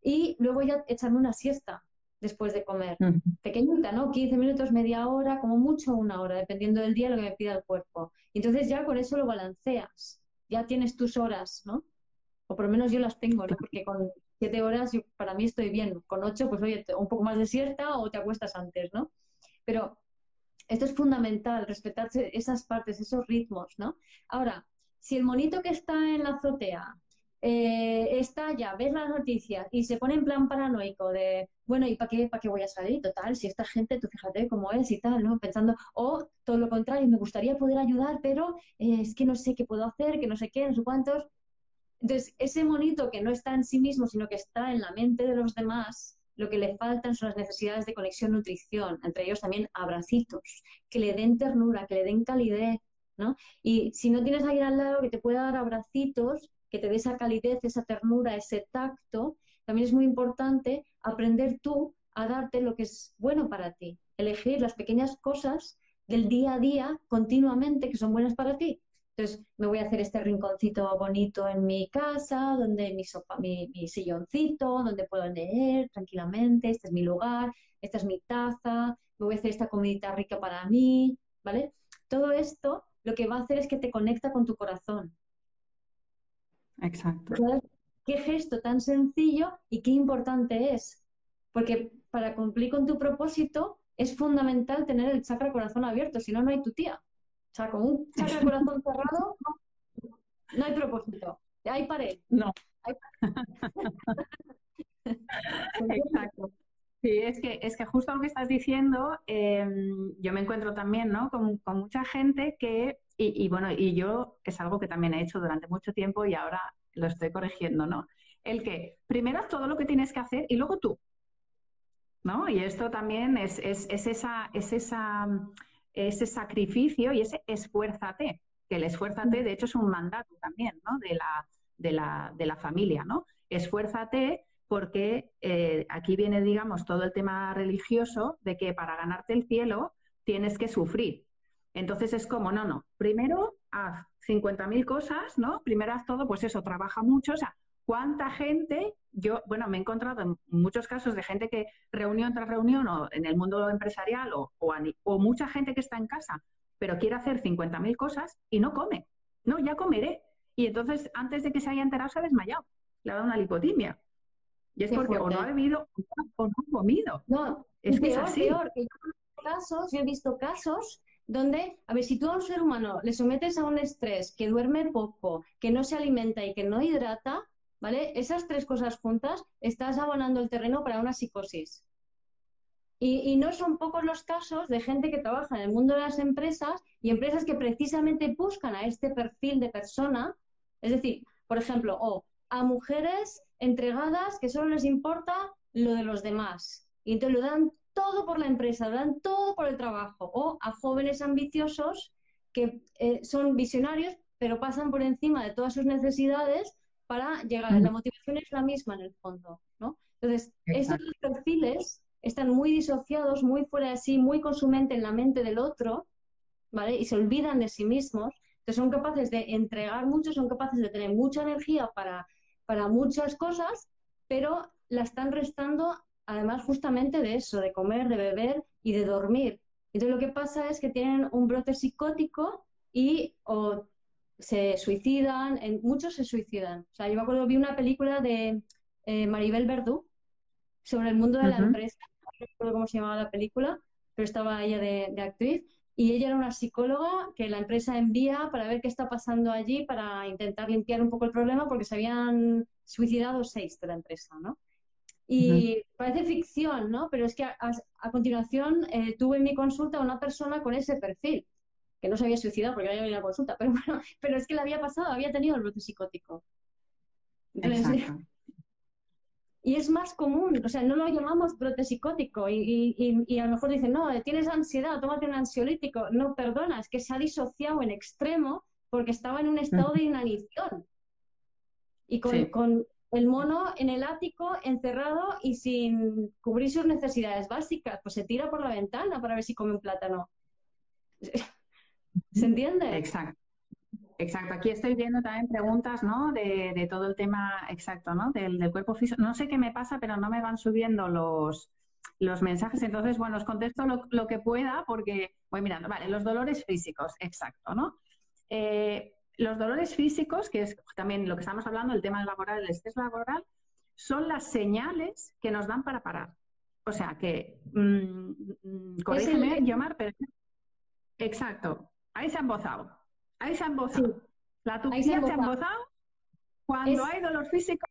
y luego ya echarme una siesta después de comer. Pequeñita, ¿no? 15 minutos, media hora, como mucho una hora, dependiendo del día lo que me pida el cuerpo. Entonces ya con eso lo balanceas. Ya tienes tus horas, ¿no? O por lo menos yo las tengo, ¿no? Porque con 7 horas para mí estoy bien. Con 8, pues oye, un poco más de siesta o te acuestas antes, ¿no? Pero esto es fundamental, respetar esas partes, esos ritmos, ¿no? Ahora, si el monito que está en la azotea eh, está ya, ves las noticias y se pone en plan paranoico de, bueno, ¿y para qué, para qué voy a salir? Total, si esta gente, tú fíjate cómo es y tal, ¿no? Pensando, o todo lo contrario, me gustaría poder ayudar, pero eh, es que no sé qué puedo hacer, que no sé qué, no sé cuántos. Entonces, ese monito que no está en sí mismo, sino que está en la mente de los demás, lo que le faltan son las necesidades de conexión, nutrición, entre ellos también abracitos, que le den ternura, que le den calidez, ¿no? Y si no tienes a alguien al lado que te pueda dar abracitos, que te dé esa calidez, esa ternura, ese tacto, también es muy importante aprender tú a darte lo que es bueno para ti, elegir las pequeñas cosas del día a día continuamente que son buenas para ti. Entonces, me voy a hacer este rinconcito bonito en mi casa, donde mi, sopa, mi, silloncito, donde puedo leer tranquilamente, este es mi lugar, esta es mi taza, me voy a hacer esta comidita rica para mí, ¿vale? Todo esto lo que va a hacer es que te conecta con tu corazón. Exacto. Qué gesto tan sencillo y qué importante es. Porque para cumplir con tu propósito es fundamental tener el chakra corazón abierto, si no, no hay tu tía. O sea, con un chakra corazón cerrado, no hay propósito. Hay pared. No. Exacto. Sí, es que, es que justo lo que estás diciendo, em, yo me encuentro también ¿no? con, mucha gente que, y, bueno, y yo es algo que también he hecho durante mucho tiempo y ahora lo estoy corrigiendo, ¿no? El que primero haz todo lo que tienes que hacer y luego tú, ¿no? Y esto también es, es, es esa, es esa ese sacrificio y ese esfuérzate, que el esfuérzate de hecho es un mandato también ¿no? de, la, de, la, de la familia, ¿no? Esfuérzate porque eh, aquí viene, digamos, todo el tema religioso de que para ganarte el cielo tienes que sufrir. Entonces es como, no, no, primero haz 50.000 cosas, ¿no? Primero haz todo, pues eso, trabaja mucho, o sea, ¿cuánta gente? Yo, bueno, me he encontrado en muchos casos de gente que reunión tras reunión o en el mundo empresarial o, o, mucha gente que está en casa, pero quiere hacer 50.000 cosas y no come. No, ya comeré. Y entonces, antes de que se haya enterado, se ha desmayado. Le ha dado una lipotimia. Y es porque o no ha bebido o no ha comido. No, es que es así. Peor, que yo, casos, yo he visto casos donde, a ver, si tú a un ser humano le sometes a un estrés, que duerme poco, que no se alimenta y que no hidrata, ¿vale? Esas tres cosas juntas, estás abonando el terreno para una psicosis. Y, y, no son pocos los casos de gente que trabaja en el mundo de las empresas y empresas que precisamente buscan a este perfil de persona. Es decir, por ejemplo, o a mujeres entregadas que solo les importa lo de los demás. Y entonces lo dan todo por la empresa, lo dan todo por el trabajo. O a jóvenes ambiciosos que eh, son visionarios, pero pasan por encima de todas sus necesidades para llegar. La motivación es la misma en el fondo, ¿no? Entonces, estos perfiles están muy disociados, muy fuera de sí, muy consumente en la mente del otro, ¿vale? Y se olvidan de sí mismos. Entonces, son capaces de entregar mucho, son capaces de tener mucha energía para para muchas cosas, pero la están restando además justamente de eso, de comer, de beber y de dormir. Entonces lo que pasa es que tienen un brote psicótico y o se suicidan, en, muchos se suicidan. O sea, yo me acuerdo, vi una película de eh, Maribel Verdú sobre el mundo de la empresa, no recuerdo cómo se llamaba la película, pero estaba ella de actriz, y ella era una psicóloga que la empresa envía para ver qué está pasando allí, para intentar limpiar un poco el problema, porque se habían suicidado seis de la empresa, ¿no? Y parece ficción, ¿no? Pero es que a, continuación eh, tuve en mi consulta a una persona con ese perfil, que no se había suicidado porque había venido a la consulta, pero bueno, pero es que le había pasado, había tenido el brote psicótico. Exacto y es más común, o sea, no lo llamamos brote psicótico y, y, a lo mejor dicen, no, tienes ansiedad, tómate un ansiolítico. No, perdona, es que se ha disociado en extremo porque estaba en un estado de inanición. Y con, el mono en el ático, encerrado y sin cubrir sus necesidades básicas, pues se tira por la ventana para ver si come un plátano. ¿Se entiende? Exacto. Exacto, aquí estoy viendo también preguntas, ¿no? De, todo el tema exacto, ¿no? Del, cuerpo físico. No sé qué me pasa, pero no me van subiendo los, los mensajes. Entonces, bueno, os contesto lo, que pueda porque voy mirando. Vale, los dolores físicos, exacto, ¿no? Eh, los dolores físicos, que es también lo que estamos hablando, el tema laboral, el estrés laboral, son las señales que nos dan para parar. O sea que, mmm, corrígeme, Yomar, pero... Exacto, ahí se han bozado. Ahí se ha embozado. La se, ha embozado cuando hay dolor físico.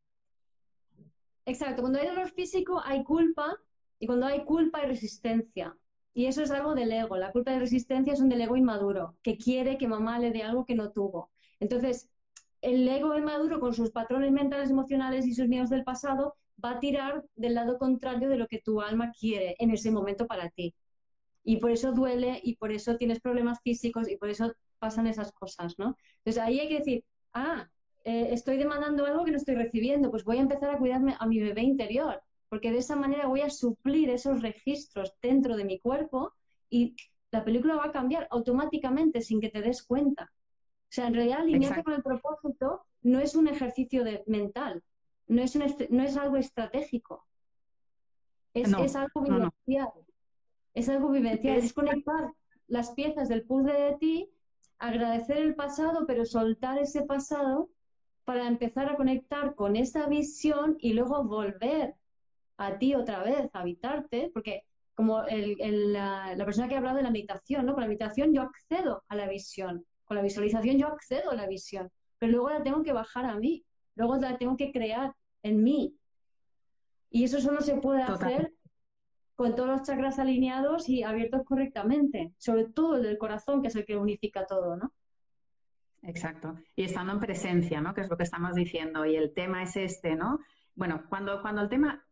Exacto, cuando hay dolor físico hay culpa y cuando hay culpa hay resistencia. Y eso es algo del ego. La culpa y resistencia son del ego inmaduro, que quiere que mamá le dé algo que no tuvo. Entonces, el ego inmaduro con sus patrones mentales, emocionales y sus miedos del pasado va a tirar del lado contrario de lo que tu alma quiere en ese momento para ti. Y por eso duele y por eso tienes problemas físicos y por eso pasan esas cosas, ¿no? Entonces ahí hay que decir, ah, eh, estoy demandando algo que no estoy recibiendo, pues voy a empezar a cuidarme a mi bebé interior, porque de esa manera voy a suplir esos registros dentro de mi cuerpo y la película va a cambiar automáticamente sin que te des cuenta. O sea, en realidad alinearte con el propósito no es un ejercicio de, mental, no es, no es algo estratégico, es, es algo vivencial. Es algo vivencial, es conectar las piezas del puzzle de ti agradecer el pasado, pero soltar ese pasado para empezar a conectar con esa visión y luego volver a ti otra vez, a habitarte, porque como la, persona que ha hablado de la meditación, ¿no? Con la meditación yo accedo a la visión, con la visualización yo accedo a la visión, pero luego la tengo que bajar a mí, luego la tengo que crear en mí. Y eso solo se puede hacer con todos los chakras alineados y abiertos correctamente, sobre todo el del corazón, que es el que unifica todo, ¿no? Exacto. Y estando en presencia, ¿no? Que es lo que estamos diciendo. Y el tema es este, ¿no? Bueno, cuando, cuando el tema,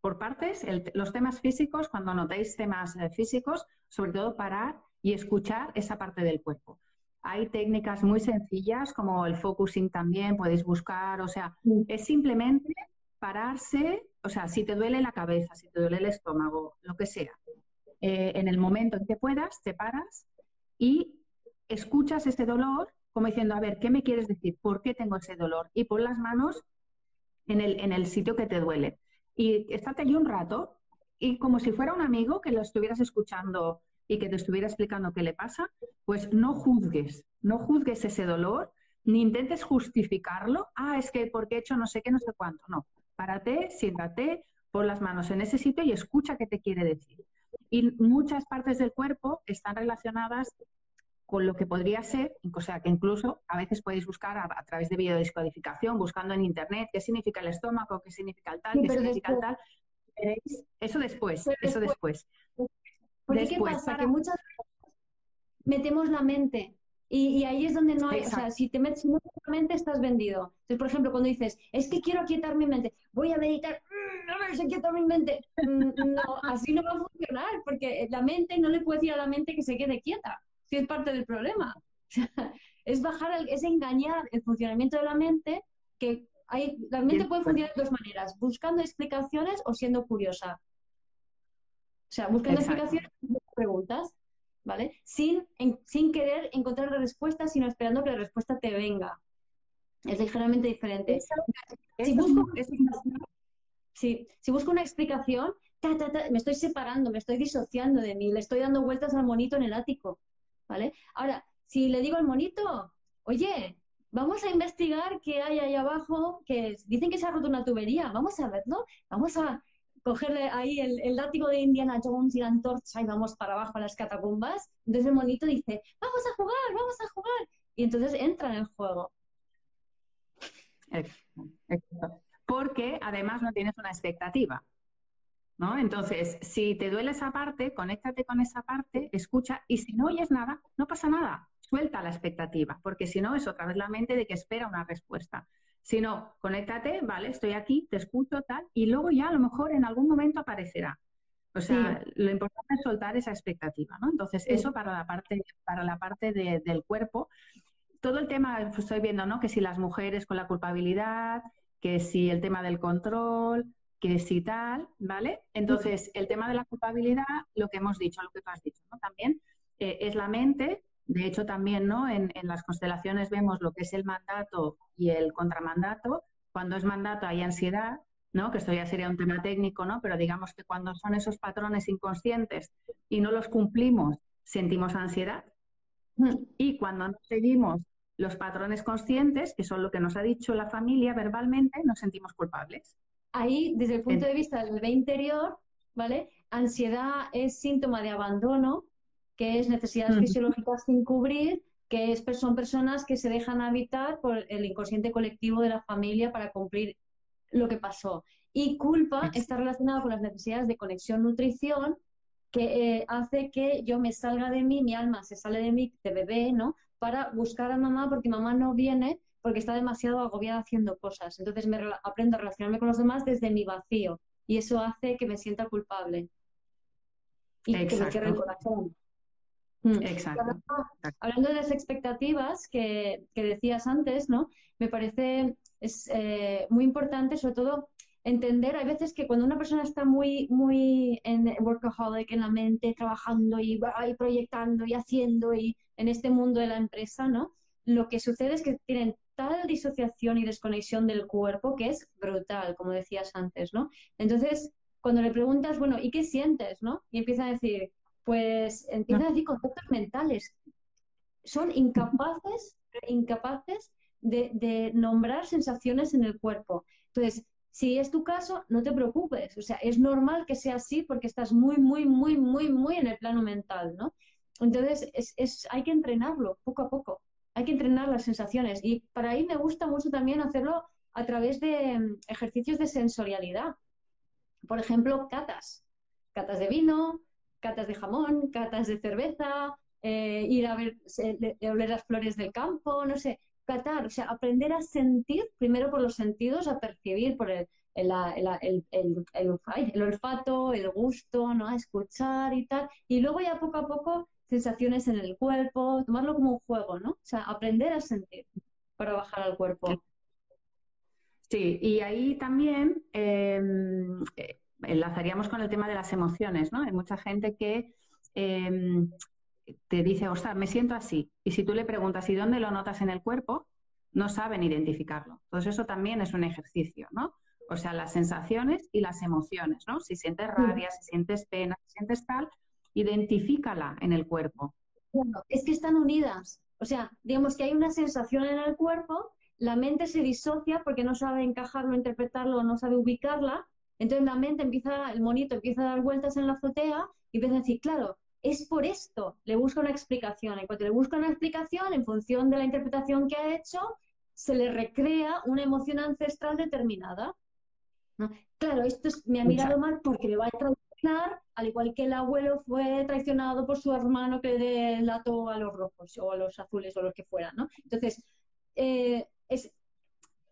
por partes, los temas físicos, cuando notéis temas eh, físicos, sobre todo parar y escuchar esa parte del cuerpo. Hay técnicas muy sencillas como el focusing también, podéis buscar, o sea, es simplemente pararse, o sea, si te duele la cabeza, si te duele el estómago, lo que sea, eh, en el momento en que puedas, te paras y escuchas ese dolor como diciendo, a ver, ¿qué me quieres decir? ¿Por qué tengo ese dolor? Y pon las manos en el, en el sitio que te duele. Y estate allí un rato y como si fuera un amigo que lo estuvieras escuchando y que te estuviera explicando qué le pasa, pues no juzgues, no juzgues ese dolor, ni intentes justificarlo. Ah, es que porque he hecho no sé qué, no sé cuánto. No, párate, siéntate, pon las manos en ese sitio y escucha qué te quiere decir. Y muchas partes del cuerpo están relacionadas con lo que podría ser, o sea, que incluso a veces podéis buscar a, través de videodescodificación, buscando en internet qué significa el estómago, qué significa el tal, qué significa el tal. Eso después, eso después. Porque ¿qué pasa? Que muchas veces metemos la mente y, ahí es donde no hay, o sea, si te metes la mente estás vendido. Entonces, por ejemplo, cuando dices, es que quiero quietar mi mente, voy a meditar, mm, a ver si quieto mi mente. Mm, no, así no va a funcionar, porque la mente no le puede decir a la mente que se quede quieta, si es parte del problema. es bajar, es engañar el funcionamiento de la mente, que hay, la mente puede funcionar de dos maneras, buscando explicaciones o siendo curiosa. O sea, buscando explicaciones y preguntas. ¿Vale? Sin, sin querer encontrar la respuesta, sino esperando que la respuesta te venga. Es ligeramente diferente. si, busco, si busco una explicación, me estoy separando, me estoy disociando de mí, le estoy dando vueltas al monito en el ático, ¿vale? Ahora, si le digo al monito, oye, vamos a investigar qué hay ahí abajo, que dicen que se ha roto una tubería, vamos a verlo, vamos a, cogerle ahí el, el, látigo de Indiana Jones y la antorcha y vamos para abajo a las catacumbas. Entonces el monito dice, vamos a jugar, vamos a jugar. Y entonces entra en el juego. Porque además no tienes una expectativa. ¿No? Entonces, si te duele esa parte, conéctate con esa parte, escucha, y si no oyes nada, no pasa nada, suelta la expectativa, porque si no es otra vez la mente de que espera una respuesta sino conéctate, vale, estoy aquí, te escucho, tal, y luego ya a lo mejor en algún momento aparecerá. O sea, lo importante es soltar esa expectativa, ¿no? Entonces, eso para la parte, para la parte del cuerpo. Todo el tema, pues, estoy viendo, ¿no? Que si las mujeres con la culpabilidad, que si el tema del control, que si tal, ¿vale? Entonces, el tema de la culpabilidad, lo que hemos dicho, lo que tú has dicho, ¿no? También eh, es la mente de hecho, también ¿no? En, las constelaciones vemos lo que es el mandato y el contramandato. Cuando es mandato hay ansiedad, ¿no? que esto ya sería un tema técnico, ¿no? pero digamos que cuando son esos patrones inconscientes y no los cumplimos, sentimos ansiedad. Mm. Y cuando no seguimos los patrones conscientes, que son lo que nos ha dicho la familia verbalmente, nos sentimos culpables. Ahí, desde el punto de vista del bebé interior, ¿vale? Ansiedad es síntoma de abandono, que es necesidades fisiológicas sin cubrir, que es, son personas que se dejan habitar por el inconsciente colectivo de la familia para cumplir lo que pasó. Y culpa está relacionada con las necesidades de conexión-nutrición, que eh, hace que yo me salga de mí, mi alma se sale de mí de bebé, ¿no? Para buscar a mamá porque mamá no viene porque está demasiado agobiada haciendo cosas. Entonces me aprendo a relacionarme con los demás desde mi vacío y eso hace que me sienta culpable. Y que me cierre el corazón. Mm. Exacto. Hablando de las expectativas que, decías antes, ¿no? Me parece es eh, muy importante, sobre todo, entender, hay veces que cuando una persona está muy, muy en workaholic, en la mente, trabajando y, y proyectando y haciendo y en este mundo de la empresa, ¿no? Lo que sucede es que tienen tal disociación y desconexión del cuerpo que es brutal, como decías antes, ¿no? Entonces, cuando le preguntas, bueno, ¿y qué sientes, no? Y empieza a decir, pues empiezan a decir conceptos mentales. Son incapaces, incapaces de, nombrar sensaciones en el cuerpo. Entonces, si es tu caso, no te preocupes. O sea, es normal que sea así porque estás muy, muy, muy, muy, muy en el plano mental, ¿no? Entonces, es, hay que entrenarlo poco a poco. Hay que entrenar las sensaciones. Y para ahí me gusta mucho también hacerlo a través de mm, ejercicios de sensorialidad. Por ejemplo, catas. Catas de vino, catas de jamón, catas de cerveza, eh, ir a ver, oler las flores del campo, no sé, catar, o sea, aprender a sentir primero por los sentidos, a percibir por el, el, el, olfato, el gusto, ¿no? A escuchar y tal, y luego ya poco a poco sensaciones en el cuerpo, tomarlo como un juego, ¿no? O sea, aprender a sentir para bajar al cuerpo. Sí, y ahí también em, eh, enlazaríamos con el tema de las emociones, ¿no? Hay mucha gente que em, te dice, ostras, me siento así. Y si tú le preguntas, ¿y dónde lo notas en el cuerpo? No saben identificarlo. Entonces eso también es un ejercicio, ¿no? O sea, las sensaciones y las emociones, ¿no? Si sientes rabia, si sientes pena, si sientes tal, identifícala en el cuerpo. Bueno, es que están unidas. O sea, digamos que hay una sensación en el cuerpo, la mente se disocia porque no sabe encajarlo, interpretarlo, no sabe ubicarla. Entonces la mente empieza, el monito empieza a dar vueltas en la azotea y empieza a decir, claro, es por esto, le busca una explicación. Y cuando le busca una explicación, en función de la interpretación que ha hecho, se le recrea una emoción ancestral determinada. Claro, esto me ha mirado mal porque le va a traicionar, al igual que el abuelo fue traicionado por su hermano que delató a los rojos o a los azules o los que fueran, ¿no? Entonces, eh, es,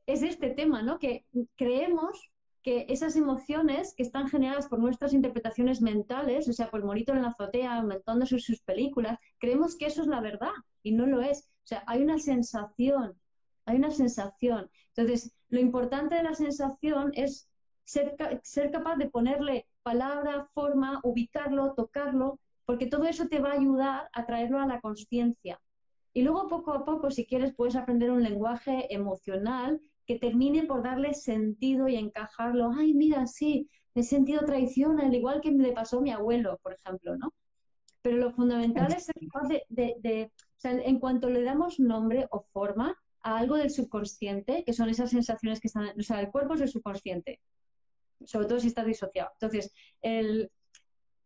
es este tema, ¿no? Que creemos que esas emociones que están generadas por nuestras interpretaciones mentales, o sea, por el monito en la azotea, aumentando sus, sus películas, creemos que eso es la verdad y no lo es. O sea, hay una sensación, hay una sensación. Entonces, lo importante de la sensación es ser, ser capaz de ponerle palabra, forma, ubicarlo, tocarlo, porque todo eso te va a ayudar a traerlo a la conciencia. Y luego poco a poco, si quieres, puedes aprender un lenguaje emocional que termine por darle sentido y encajarlo. Ay, mira, sí, he sentido traición, al igual que le pasó a mi abuelo, por ejemplo, ¿no? Pero lo fundamental es ser capaz de, en cuanto le damos nombre o forma a algo del subconsciente, que son esas sensaciones que están, o sea, el cuerpo es el subconsciente, sobre todo si está disociado. Entonces,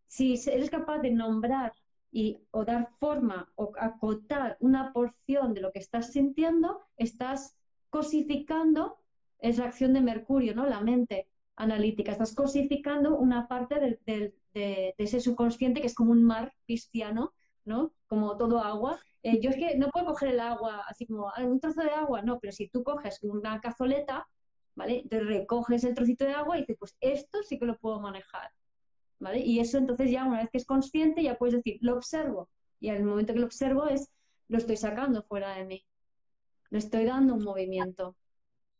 si eres capaz de nombrar y, o dar forma o acotar una porción de lo que estás sintiendo, estás cosificando, es la acción de Mercurio, ¿no? La mente analítica. Estás cosificando una parte de, ese subconsciente que es como un mar cristiano, ¿no? Como todo agua. Eh, yo es que no puedo coger el agua así como ah, un trozo de agua, no, pero si tú coges una cazoleta, ¿vale? Te recoges el trocito de agua y dices, pues esto sí que lo puedo manejar, ¿vale? Y eso entonces ya una vez que es consciente ya puedes decir, lo observo. Y al momento que lo observo es, lo estoy sacando fuera de mí le estoy dando un movimiento.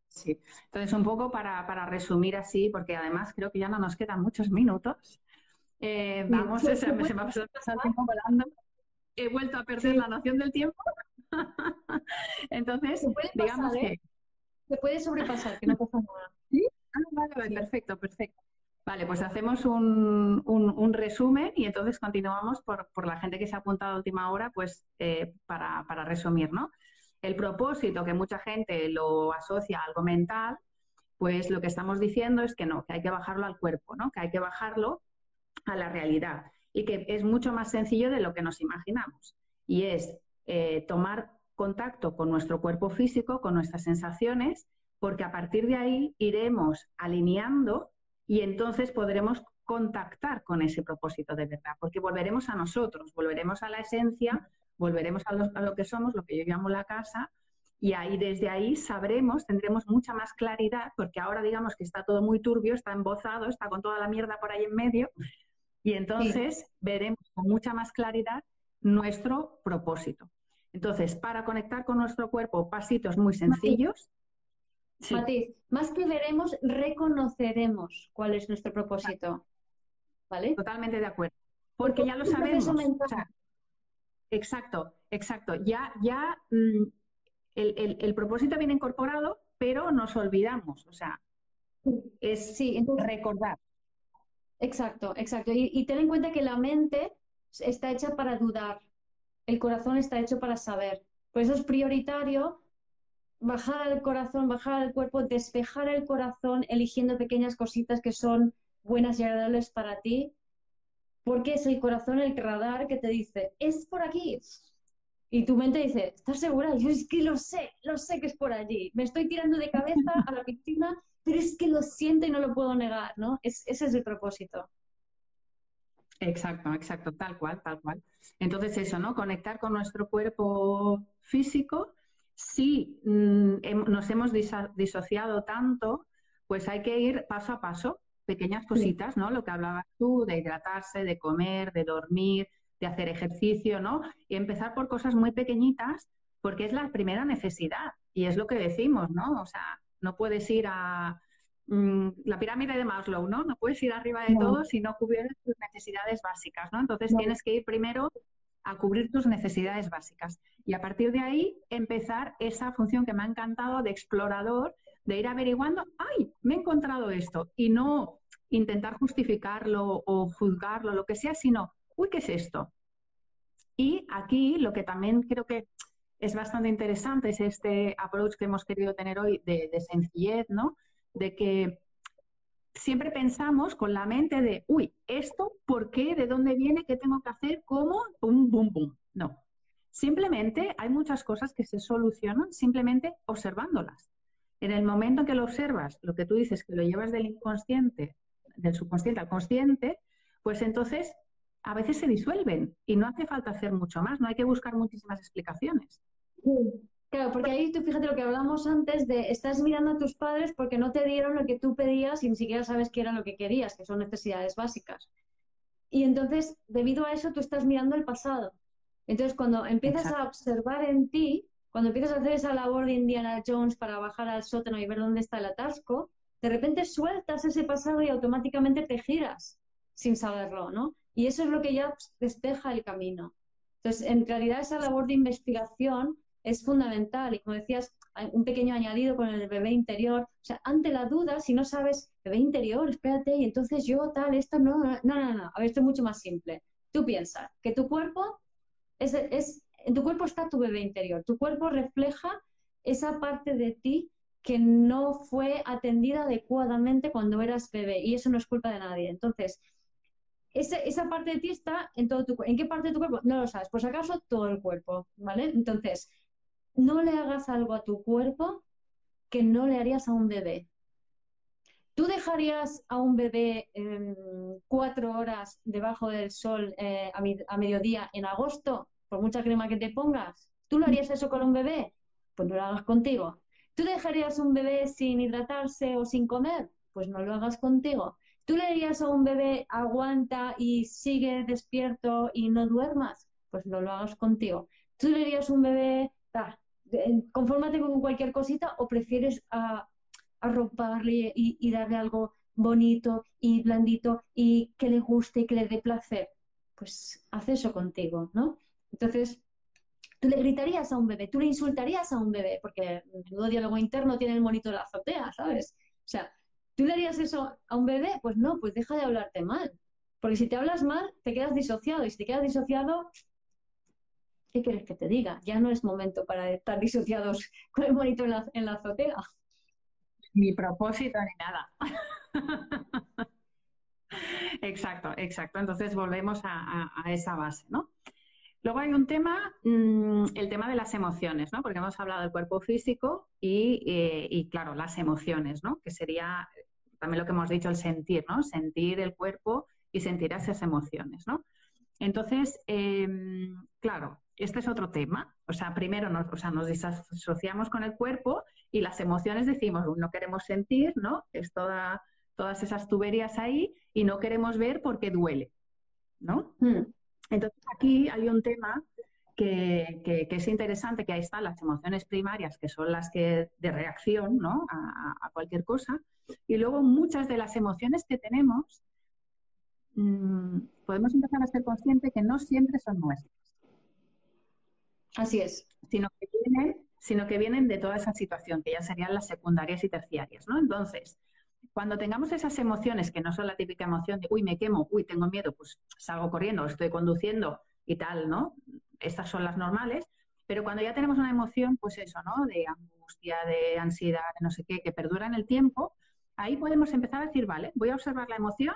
Sí, entonces un poco para, resumir así, porque además creo que ya no nos quedan muchos minutos. Eh, vamos, se, me, ha pasado el tiempo volando. He vuelto a perder la noción del tiempo. entonces, digamos ¿eh? que... Se puede sobrepasar, que no pasa nada. ¿Sí? Ah, vale, perfecto, perfecto. Vale, pues hacemos un, un, resumen y entonces continuamos por, por, la gente que se ha apuntado a última hora, pues eh, para, para resumir, ¿no? El propósito, que mucha gente lo asocia a algo mental, pues lo que estamos diciendo es que no, que hay que bajarlo al cuerpo, ¿no? que hay que bajarlo a la realidad y que es mucho más sencillo de lo que nos imaginamos. Y es eh, tomar contacto con nuestro cuerpo físico, con nuestras sensaciones, porque a partir de ahí iremos alineando y entonces podremos contactar con ese propósito de verdad, porque volveremos a nosotros, volveremos a la esencia volveremos a lo, que somos, lo que yo llamo la casa, y ahí desde ahí sabremos, tendremos mucha más claridad, porque ahora digamos que está todo muy turbio, está embozado, está con toda la mierda por ahí en medio, y entonces veremos con mucha más claridad nuestro propósito. Entonces, para conectar con nuestro cuerpo, pasitos muy sencillos. Matiz, más que veremos, reconoceremos cuál es nuestro propósito. ¿Vale? Totalmente de acuerdo. Porque ya lo sabemos. Exacto, exacto. Ya, ya mm, el, propósito viene incorporado, pero nos olvidamos. O sea, es sí, recordar. Exacto, exacto. Y, y ten en cuenta que la mente está hecha para dudar, el corazón está hecho para saber. Por eso es prioritario bajar al corazón, bajar al cuerpo, despejar el corazón, eligiendo pequeñas cositas que son buenas y agradables para ti porque es el corazón el radar que te dice, es por aquí. Y tu mente dice, ¿estás segura? Yo es que lo sé, lo sé que es por allí. Me estoy tirando de cabeza a la piscina, pero es que lo siento y no lo puedo negar, ¿no? ese es el propósito. Exacto, exacto, tal cual, tal cual. Entonces eso, ¿no? Conectar con nuestro cuerpo físico. Si mm, nos hemos disociado tanto, pues hay que ir paso a paso pequeñas cositas, ¿no? Lo que hablabas tú, de hidratarse, de comer, de dormir, de hacer ejercicio, ¿no? Y empezar por cosas muy pequeñitas, porque es la primera necesidad. Y es lo que decimos, ¿no? O sea, no puedes ir a mm, la pirámide de Maslow, ¿no? No puedes ir arriba de todo si no cubres tus necesidades básicas, ¿no? Entonces tienes que ir primero a cubrir tus necesidades básicas. Y a partir de ahí empezar esa función que me ha encantado de explorador, de ir averiguando, ay, me he encontrado esto. Y no intentar justificarlo o juzgarlo, lo que sea, sino, uy, ¿qué es esto? Y aquí lo que también creo que es bastante interesante es este approach que hemos querido tener hoy de, sencillez, ¿no? De que siempre pensamos con la mente de, uy, esto, ¿por qué? ¿De dónde viene? ¿Qué tengo que hacer? ¿Cómo? Pum, bum, bum. No. Simplemente hay muchas cosas que se solucionan simplemente observándolas. En el momento en que lo observas, lo que tú dices, que lo llevas del inconsciente, del subconsciente al consciente, pues entonces a veces se disuelven y no hace falta hacer mucho más, no hay que buscar muchísimas explicaciones. Claro, porque ahí tú fíjate lo que hablamos antes de estás mirando a tus padres porque no te dieron lo que tú pedías y ni siquiera sabes qué era lo que querías, que son necesidades básicas. Y entonces, debido a eso, tú estás mirando el pasado. Entonces, cuando empiezas a observar en ti, cuando empiezas a hacer esa labor de Indiana Jones para bajar al sótano y ver dónde está el atasco, de repente sueltas ese pasado y automáticamente te giras sin saberlo, ¿no? Y eso es lo que ya despeja el camino. Entonces, en realidad, esa labor de investigación es fundamental. Y como decías, un pequeño añadido con el bebé interior. O sea, ante la duda, si no sabes, bebé interior, espérate, y entonces yo tal, esto, no, no, no, no. A ver, esto es mucho más simple. Tú piensas que tu cuerpo es, es, en tu cuerpo está tu bebé interior. Tu cuerpo refleja esa parte de ti que no fue atendida adecuadamente cuando eras bebé. Y eso no es culpa de nadie. Entonces, esa, parte de ti está en todo tu cuerpo. ¿En qué parte de tu cuerpo? No lo sabes. Por acaso, todo el cuerpo, ¿vale? Entonces, no le hagas algo a tu cuerpo que no le harías a un bebé. ¿Tú dejarías a un bebé cuatro horas debajo del sol eh, a, mediodía en agosto, por mucha crema que te pongas? ¿Tú lo harías eso con un bebé? Pues no lo hagas contigo. ¿Tú dejarías un bebé sin hidratarse o sin comer? Pues no lo hagas contigo. ¿Tú le dirías a un bebé aguanta y sigue despierto y no duermas? Pues no lo hagas contigo. ¿Tú le dirías a un bebé, confórmate con cualquier cosita o prefieres arroparle y, darle algo bonito y blandito y que le guste y que le dé placer, pues haz eso contigo, ¿no? Entonces, tú le gritarías a un bebé, tú le insultarías a un bebé, porque el diálogo interno tiene el monito de la azotea, ¿sabes? O sea, ¿tú le harías eso a un bebé? Pues no, pues deja de hablarte mal. Porque si te hablas mal, te quedas disociado. Y si te quedas disociado, ¿qué quieres que te diga? Ya no es momento para estar disociados con el monito en la, azotea. Ni propósito ni nada. exacto, exacto. Entonces volvemos a, esa base, ¿no? Luego hay un tema, mm, el tema de las emociones, ¿no? Porque hemos hablado del cuerpo físico y, eh, y, claro, las emociones, ¿no? Que sería también lo que hemos dicho, el sentir, ¿no? Sentir el cuerpo y sentir esas emociones, ¿no? Entonces, em, claro, este es otro tema. O sea, primero nos, o sea, nos disociamos con el cuerpo y las emociones decimos, no queremos sentir, ¿no? Es toda, todas esas tuberías ahí y no queremos ver porque duele, ¿no? Hmm. Entonces aquí hay un tema que, es interesante, que ahí están las emociones primarias, que son las que de reacción, ¿no? A, cualquier cosa. Y luego muchas de las emociones que tenemos, mm, podemos empezar a ser conscientes que no siempre son nuestras. Así es. Sino que vienen, sino que vienen de toda esa situación, que ya serían las secundarias y terciarias, ¿no? Entonces, cuando tengamos esas emociones que no son la típica emoción de, uy, me quemo, uy, tengo miedo, pues salgo corriendo, estoy conduciendo y tal, ¿no? Estas son las normales, pero cuando ya tenemos una emoción, pues eso, ¿no? De angustia, de ansiedad, de no sé qué, que perdura en el tiempo, ahí podemos empezar a decir, vale, voy a observar la emoción,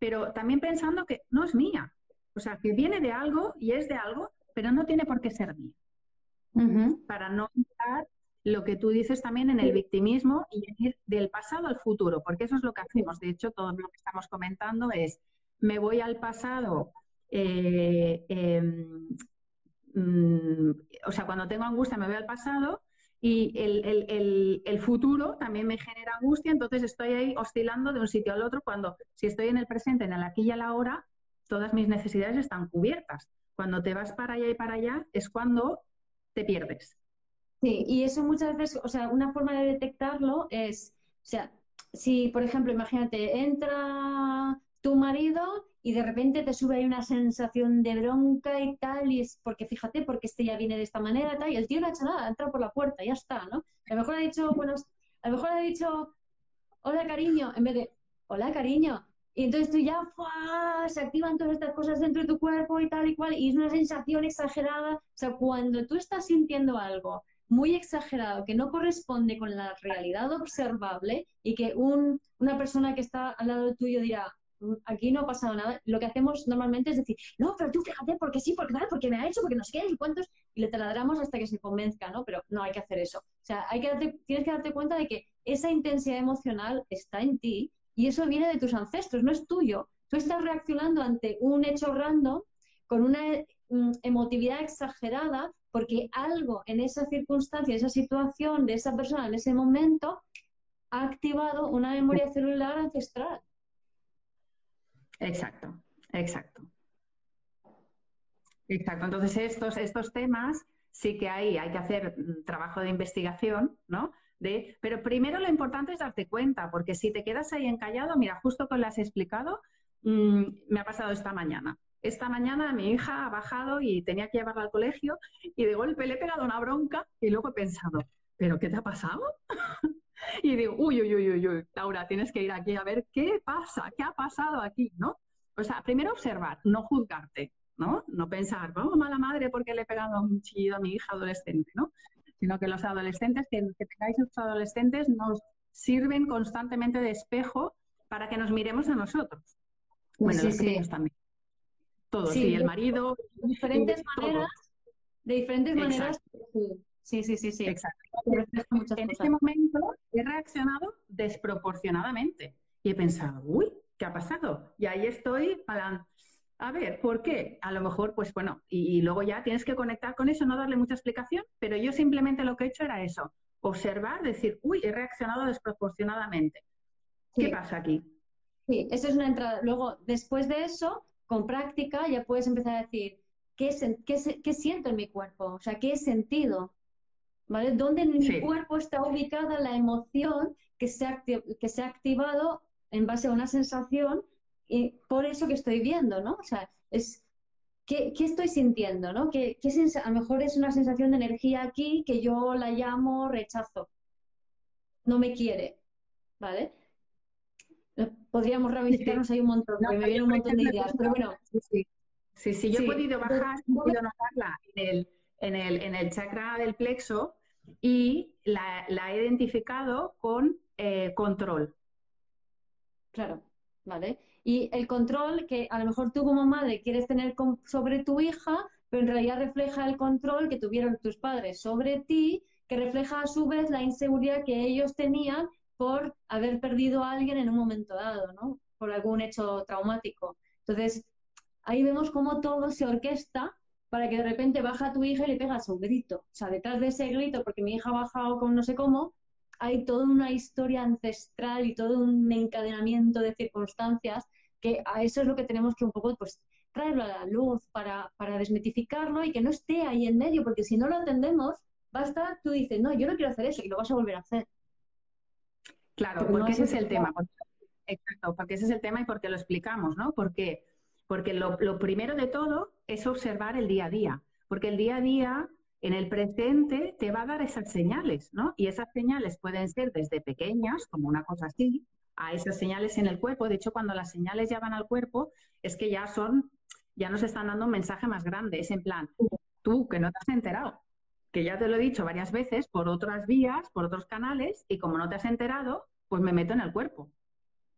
pero también pensando que no es mía, o sea, que viene de algo y es de algo, pero no tiene por qué ser mío. Para no entrar lo que tú dices también en el victimismo y ir del pasado al futuro, porque eso es lo que hacemos. De hecho, todo lo que estamos comentando es, me voy al pasado, eh, em, mm, o sea, cuando tengo angustia me voy al pasado y el, el, futuro también me genera angustia, entonces estoy ahí oscilando de un sitio al otro cuando si estoy en el presente, en el aquí y a la hora, todas mis necesidades están cubiertas. Cuando te vas para allá y para allá es cuando te pierdes. Sí, y eso muchas veces, o sea, una forma de detectarlo es, o sea, si, por ejemplo, imagínate, entra tu marido y de repente te sube ahí una sensación de bronca y tal, y es porque fíjate, porque este ya viene de esta manera y tal, y el tío no ha hecho nada, ha entrado por la puerta, ya está, ¿no? A lo mejor ha dicho, bueno, a lo mejor ha dicho, hola cariño, en vez de, hola cariño, y entonces tú ya se activan todas estas cosas dentro de tu cuerpo y tal y cual, y es una sensación exagerada. O sea, cuando tú estás sintiendo algo muy exagerado que no corresponde con la realidad observable y que un, una persona que está al lado tuyo dirá, mm, aquí no ha pasado nada, lo que hacemos normalmente es decir, no, pero tú fíjate, porque sí, porque tal, porque me ha hecho, porque no sé qué, y cuántos, y le taladramos hasta que se convenzca, ¿no? Pero no hay que hacer eso. O sea, hay que tienes que darte cuenta de que esa intensidad emocional está en ti y eso viene de tus ancestros, no es tuyo. Tú estás reaccionando ante un hecho random con una mm, emotividad exagerada porque algo en esa circunstancia, esa situación de esa persona en ese momento ha activado una memoria celular ancestral. Exacto, exacto. Exacto. Entonces, estos, estos temas sí que hay, hay que hacer mm, trabajo de investigación, ¿no? De, pero primero lo importante es darte cuenta, porque si te quedas ahí encallado, mira, justo con lo has explicado, mm, me ha pasado esta mañana. Esta mañana mi hija ha bajado y tenía que llevarla al colegio y de golpe le he pegado una bronca y luego he pensado, ¿pero qué te ha pasado? y digo, uy, uy, uy, uy, uy, Laura, tienes que ir aquí a ver qué pasa, qué ha pasado aquí, ¿no? O sea, primero observar, no juzgarte, ¿no? No pensar, vamos, mala madre porque le he pegado un chillido a mi hija adolescente, ¿no? Sino que los adolescentes, que, que tengáis los adolescentes, nos sirven constantemente de espejo para que nos miremos a nosotros. Bueno, los críos también. Todos, sí, el marido. De diferentes maneras. De diferentes maneras. Sí, sí, sí, sí. Exacto. En este momento he reaccionado desproporcionadamente y he pensado, uy, ¿qué ha pasado? Y ahí estoy para, a ver, ¿por qué? A lo mejor, pues bueno, y, luego ya tienes que conectar con eso, no darle mucha explicación, pero yo simplemente lo que he hecho era eso, observar, decir, uy, he reaccionado desproporcionadamente. ¿Qué pasa aquí? Sí, eso es una entrada. Luego, después de eso, con práctica ya puedes empezar a decir, ¿qué, qué, siento en mi cuerpo? O sea, ¿qué he sentido? ¿Vale? ¿Dónde en mi cuerpo está ubicada la emoción que se, ha, que se ha activado en base a una sensación y por eso que estoy viendo, ¿no? O sea, es, ¿qué, estoy sintiendo, no? ¿Qué, a lo mejor es una sensación de energía aquí que yo la llamo rechazo. No me quiere, ¿vale? Podríamos ramificarnos ahí un montón, me vienen un montón de ideas, pero bueno. Sí, sí, yo he podido bajar, he podido notarla en el, en, el, en el chakra del plexo y la, la he identificado con eh, control. Claro, ¿vale? Y el control que a lo mejor tú como madre quieres tener sobre tu hija, pero en realidad refleja el control que tuvieron tus padres sobre ti, que refleja a su vez la inseguridad que ellos tenían por haber perdido a alguien en un momento dado, ¿no? Por algún hecho traumático. Entonces, ahí vemos cómo todo se orquesta para que de repente baja tu hija y le pegas un grito. O sea, detrás de ese grito, porque mi hija ha bajado con no sé cómo, hay toda una historia ancestral y todo un encadenamiento de circunstancias que a eso es lo que tenemos que un poco pues traerlo a la luz para, para desmitificarlo y que no esté ahí en medio, porque si no lo atendemos, basta, tú dices, no, yo no quiero hacer eso y lo vas a volver a hacer. Claro, porque ese es el tema. exacto, porque ese es el tema y porque lo explicamos, ¿no? Porque, porque lo, primero de todo es observar el día a día, porque el día a día en el presente te va a dar esas señales, ¿no? Y esas señales pueden ser desde pequeñas, como una cosa así, a esas señales en el cuerpo. De hecho, cuando las señales ya van al cuerpo, es que ya son, ya nos están dando un mensaje más grande. Es en plan, tú que no te has enterado, que ya te lo he dicho varias veces por otras vías, por otros canales, y como no te has enterado, pues me meto en el cuerpo.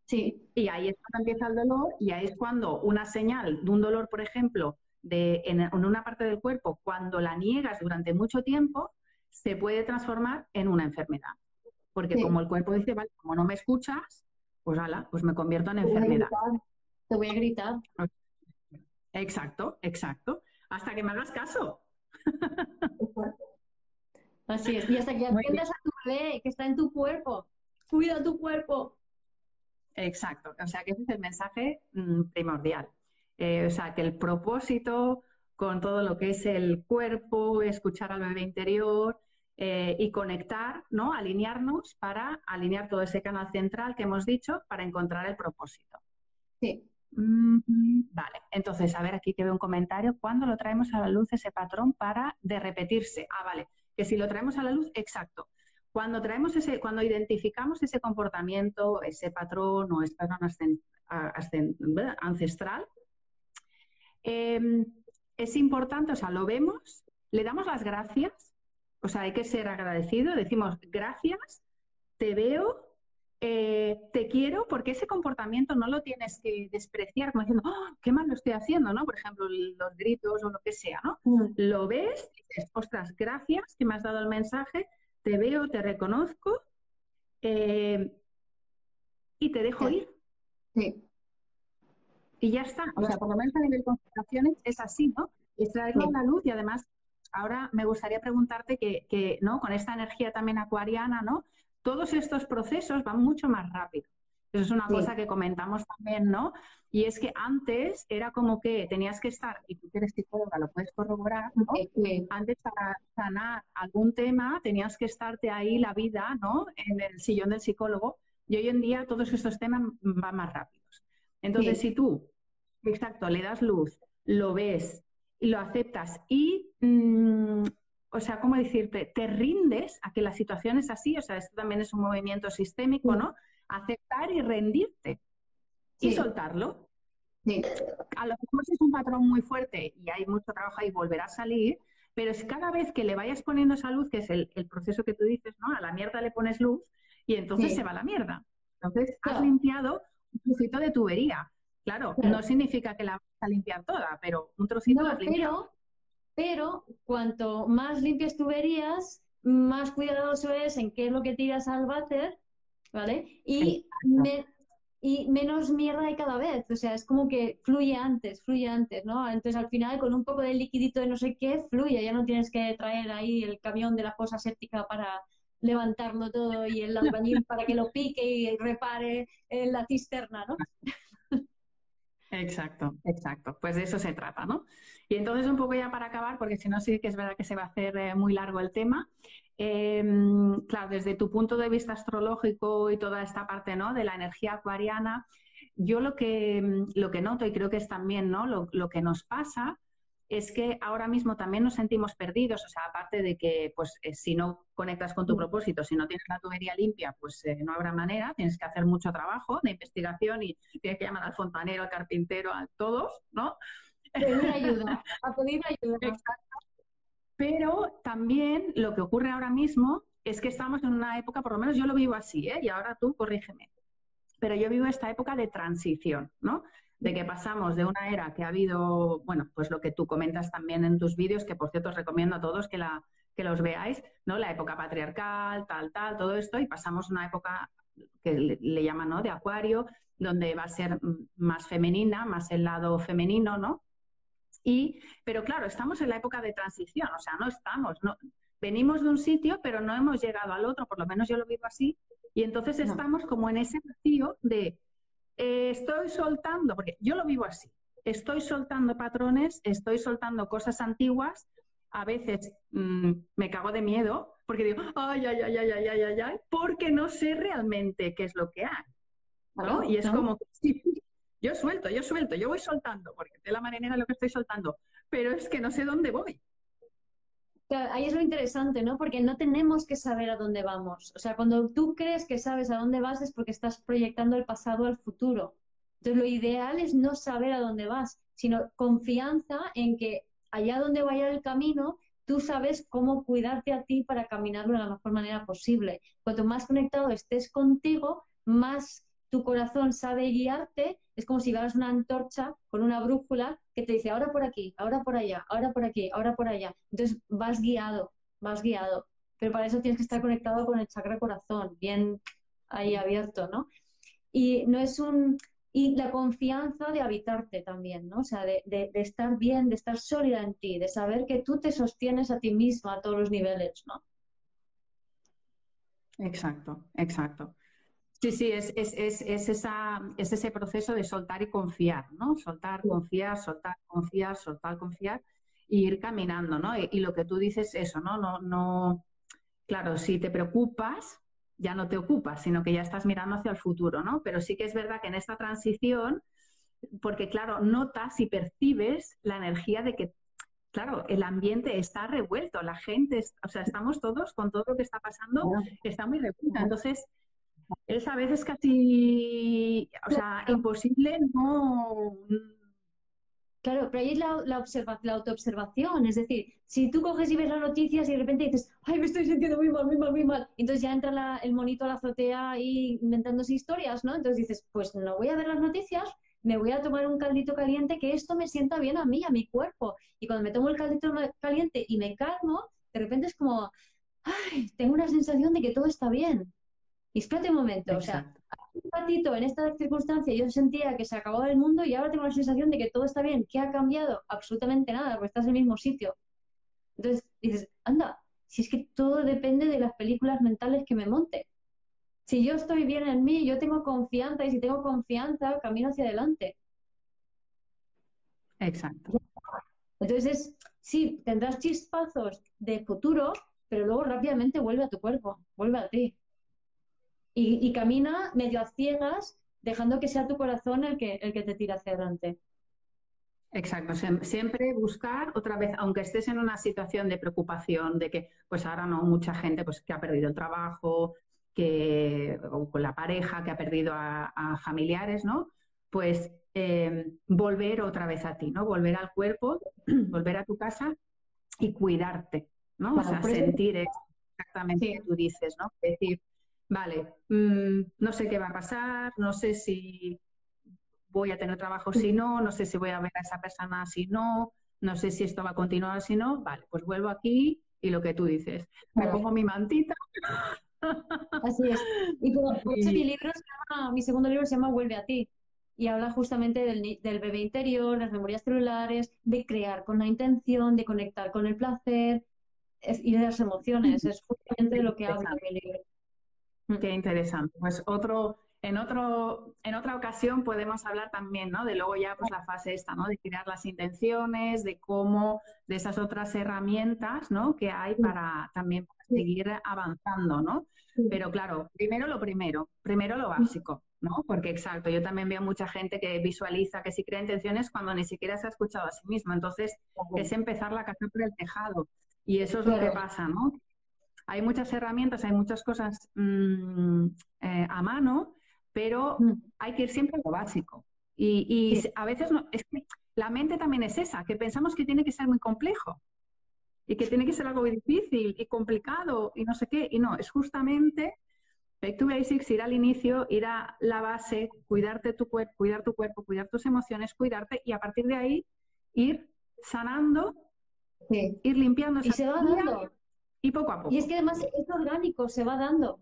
Sí. Y ahí es cuando empieza el dolor, y ahí es cuando una señal de un dolor, por ejemplo, de, en, una parte del cuerpo, cuando la niegas durante mucho tiempo, se puede transformar en una enfermedad. Porque como el cuerpo dice, vale, como no me escuchas, pues ala, pues me convierto en enfermedad. Te voy a gritar. Exacto, exacto. Hasta que me hagas caso. Así es. Y hasta que atiendas a tu bebé que está en tu cuerpo. Cuida tu cuerpo. Exacto. O sea que ese es el mensaje mm, primordial. Eh, o sea, que el propósito con todo lo que es el cuerpo, escuchar al bebé interior eh, y conectar, ¿no? Alinearnos para alinear todo ese canal central que hemos dicho para encontrar el propósito. Sí. Mm, vale, entonces, a ver, aquí que veo un comentario. ¿Cuándo lo traemos a la luz ese patrón para de repetirse? Ah, vale, que si lo traemos a la luz, exacto. Cuando traemos ese, cuando identificamos ese comportamiento, ese patrón o ese patrón ancestral, em, es importante, o sea, lo vemos, le damos las gracias, o sea, hay que ser agradecido, decimos gracias, te veo, eh, te quiero, porque ese comportamiento no lo tienes que despreciar como diciendo, ¡Oh, qué mal lo estoy haciendo, ¿no? Por ejemplo, los gritos o lo que sea, ¿no? Mm. Lo ves, dices, ostras, gracias que me has dado el mensaje, te veo, te reconozco eh, y te dejo ir. Sí. Y ya está. O sea, por lo menos a nivel de concentraciones es así, ¿no? Es traerlo a la luz y además ahora me gustaría preguntarte que, ¿no? Con esta energía también acuariana, ¿no? Todos estos procesos van mucho más rápido. Eso es una cosa que comentamos también, ¿no? Y es que antes era como que tenías que estar, y tú que eres psicóloga lo puedes corroborar, ¿no? Antes para sanar algún tema tenías que estarte ahí la vida, ¿no? En el sillón del psicólogo. Y hoy en día todos estos temas van más rápidos. Entonces, si tú, exacto, le das luz, lo ves, y lo aceptas y, mm, o sea, ¿cómo decirte? Te rindes a que la situación es así, o sea, esto también es un movimiento sistémico, ¿no? Aceptar y rendirte y soltarlo. A lo mejor es un patrón muy fuerte y hay mucho trabajo y volverá a salir, pero es cada vez que le vayas poniendo esa luz, que es el, proceso que tú dices, ¿no? A la mierda le pones luz y entonces se va la mierda. Entonces has limpiado un trocito de tubería. Claro, no significa que la vas a limpiar toda, pero un trocito no, pero, pero cuanto más limpias tuberías, más cuidadoso es en qué es lo que tiras al váter, ¿vale? Y, y menos mierda hay cada vez, o sea, es como que fluye antes, fluye antes, ¿no? Entonces al final con un poco de liquidito de no sé qué, fluye, ya no tienes que traer ahí el camión de la fosa séptica para levantarlo todo y el albañil para que lo pique y repare en la cisterna, ¿no? Exacto, exacto. Pues de eso se trata, ¿no? Y entonces un poco ya para acabar, porque si no sí que es verdad que se va a hacer eh, muy largo el tema. Em, claro, desde tu punto de vista astrológico y toda esta parte, ¿no? De la energía acuariana, yo lo que, lo que noto y creo que es también, ¿no? Lo, lo que nos pasa es que ahora mismo también nos sentimos perdidos, o sea, aparte de que pues eh, si no conectas con tu mm. propósito, si no tienes la tubería limpia, pues eh, no habrá manera, tienes que hacer mucho trabajo de investigación y tienes que llamar al fontanero, al carpintero, a todos, ¿no? Pedir ayuda, a pedir ayuda. Pero también lo que ocurre ahora mismo es que estamos en una época, por lo menos yo lo vivo así, ¿eh? y ahora tú corrígeme, pero yo vivo esta época de transición, ¿no? de que pasamos de una era que ha habido, bueno, pues lo que tú comentas también en tus vídeos, que por cierto os recomiendo a todos que, la, que los veáis, ¿no? La época patriarcal, tal, tal, todo esto, y pasamos una época que le, llaman, ¿no? De acuario, donde va a ser más femenina, más el lado femenino, ¿no? Y, pero claro, estamos en la época de transición, o sea, no estamos, no, venimos de un sitio, pero no hemos llegado al otro, por lo menos yo lo vivo así, y entonces estamos como en ese vacío de eh, estoy soltando, porque yo lo vivo así, estoy soltando patrones, estoy soltando cosas antiguas, a veces mm, me cago de miedo porque digo, ay, ay, ay, ay, ay, ay, ay, porque no sé realmente qué es lo que hay. y es como, sí, yo suelto, yo suelto, yo voy soltando, porque de la marinera lo que estoy soltando, pero es que no sé dónde voy ahí es lo interesante, ¿no? Porque no tenemos que saber a dónde vamos. O sea, cuando tú crees que sabes a dónde vas es porque estás proyectando el pasado al futuro. Entonces, lo ideal es no saber a dónde vas, sino confianza en que allá donde vaya el camino, tú sabes cómo cuidarte a ti para caminarlo de la mejor manera posible. Cuanto más conectado estés contigo, más tu corazón sabe guiarte, es como si llevaras una antorcha con una brújula que te dice ahora por aquí, ahora por allá, ahora por aquí, ahora por allá. Entonces vas guiado, vas guiado. Pero para eso tienes que estar conectado con el chakra corazón, bien ahí abierto, ¿no? Y no es un. Y la confianza de habitarte también, ¿no? O sea, de, de, de estar bien, de estar sólida en ti, de saber que tú te sostienes a ti misma a todos los niveles, ¿no? Exacto, exacto. Sí, sí, es, es, es, es, esa, es ese proceso de soltar y confiar, ¿no? Soltar, confiar, soltar, confiar, soltar, confiar y ir caminando, ¿no? Y, y, lo que tú dices, eso, ¿no? No, no, claro, si te preocupas, ya no te ocupas, sino que ya estás mirando hacia el futuro, ¿no? Pero sí que es verdad que en esta transición, porque claro, notas y percibes la energía de que claro, el ambiente está revuelto, la gente, o sea, estamos todos con todo lo que está pasando, está muy revuelto. Entonces, es a veces casi, o sea, imposible no... Claro, pero ahí es la, la, la autoobservación, es decir, si tú coges y ves las noticias y de repente dices, ay, me estoy sintiendo muy mal, muy mal, muy mal, entonces ya entra la, el monito a la azotea y inventándose historias, ¿no? Entonces dices, pues no voy a ver las noticias, me voy a tomar un caldito caliente que esto me sienta bien a mí, a mi cuerpo. Y cuando me tomo el caldito caliente y me calmo, de repente es como, ay, tengo una sensación de que todo está bien. Y espérate un momento, o sea, un ratito en esta circunstancia yo sentía que se acabó el mundo y ahora tengo la sensación de que todo está bien. ¿Qué ha cambiado? Absolutamente nada, porque estás en el mismo sitio. Entonces dices, anda, si es que todo depende de las películas mentales que me monte si yo estoy bien en mí, yo tengo confianza y si tengo confianza, camino hacia adelante. Exacto. Entonces, sí, tendrás chispazos de futuro, pero luego rápidamente vuelve a tu cuerpo, vuelve a ti. Y, camina medio a ciegas, dejando que sea tu corazón el que, el que te tira hacia adelante. Exacto, siempre buscar otra vez, aunque estés en una situación de preocupación, de que pues ahora no, mucha gente pues que ha perdido el trabajo, que, o con la pareja que ha perdido a, familiares, ¿no? Pues em, volver otra vez a ti, ¿no? Volver al cuerpo, volver a tu casa y cuidarte, ¿no? o sea, sentir exactamente lo que tú dices, ¿no? decir, vale, mm, no sé qué va a pasar, no sé si voy a tener trabajo si no, no sé si voy a ver a esa persona si no, no sé si esto va a continuar si no, vale, pues vuelvo aquí y lo que tú dices, me pongo mi mantita Así es. Y como, mi libro mi segundo libro se llama Vuelve a ti y habla justamente del, del, bebé interior, las memorias celulares, de crear con la intención, de conectar con el placer y de las emociones. Es justamente lo que habla mi libro. Qué interesante. Pues otro, en otro, en otra ocasión podemos hablar también, ¿no? De luego ya pues la fase esta, ¿no? De crear las intenciones, de cómo, de esas otras herramientas, ¿no? Que hay para también seguir avanzando, ¿no? Pero claro, primero lo primero, primero lo básico, ¿no? Porque exacto, yo también veo mucha gente que visualiza, que sí crea intenciones cuando ni siquiera se ha escuchado a sí mismo. Entonces, es empezar la casa por el tejado. Y eso es lo que pasa, ¿no? Hay muchas herramientas, hay muchas cosas mm, eh, a mano, pero hay que ir siempre a lo básico. Y, y a veces no, es que la mente también es esa, que pensamos que tiene que ser muy complejo y que tiene que ser algo difícil y complicado y no sé qué. Y no, es justamente Back to Basics, ir al inicio, ir a la base, cuidarte tu cuerpo, cuidar tu cuerpo, cuidar tus emociones, cuidarte y a partir de ahí ir sanando, ir limpiando y se va dando. Y poco a poco. Y es que además es orgánico, se va dando.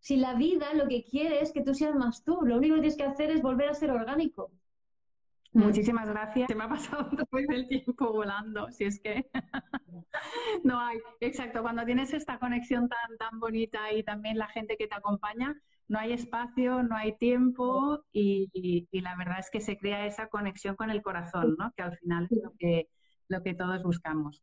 Si la vida lo que quiere es que tú seas más tú, lo único que tienes que hacer es volver a ser orgánico. Mm. Muchísimas gracias. Se me ha pasado todo el tiempo volando, si es que no hay. Exacto, cuando tienes esta conexión tan, tan bonita y también la gente que te acompaña, no hay espacio, no hay tiempo y, la verdad es que se crea esa conexión con el corazón, ¿no? que al final es lo que, lo que todos buscamos.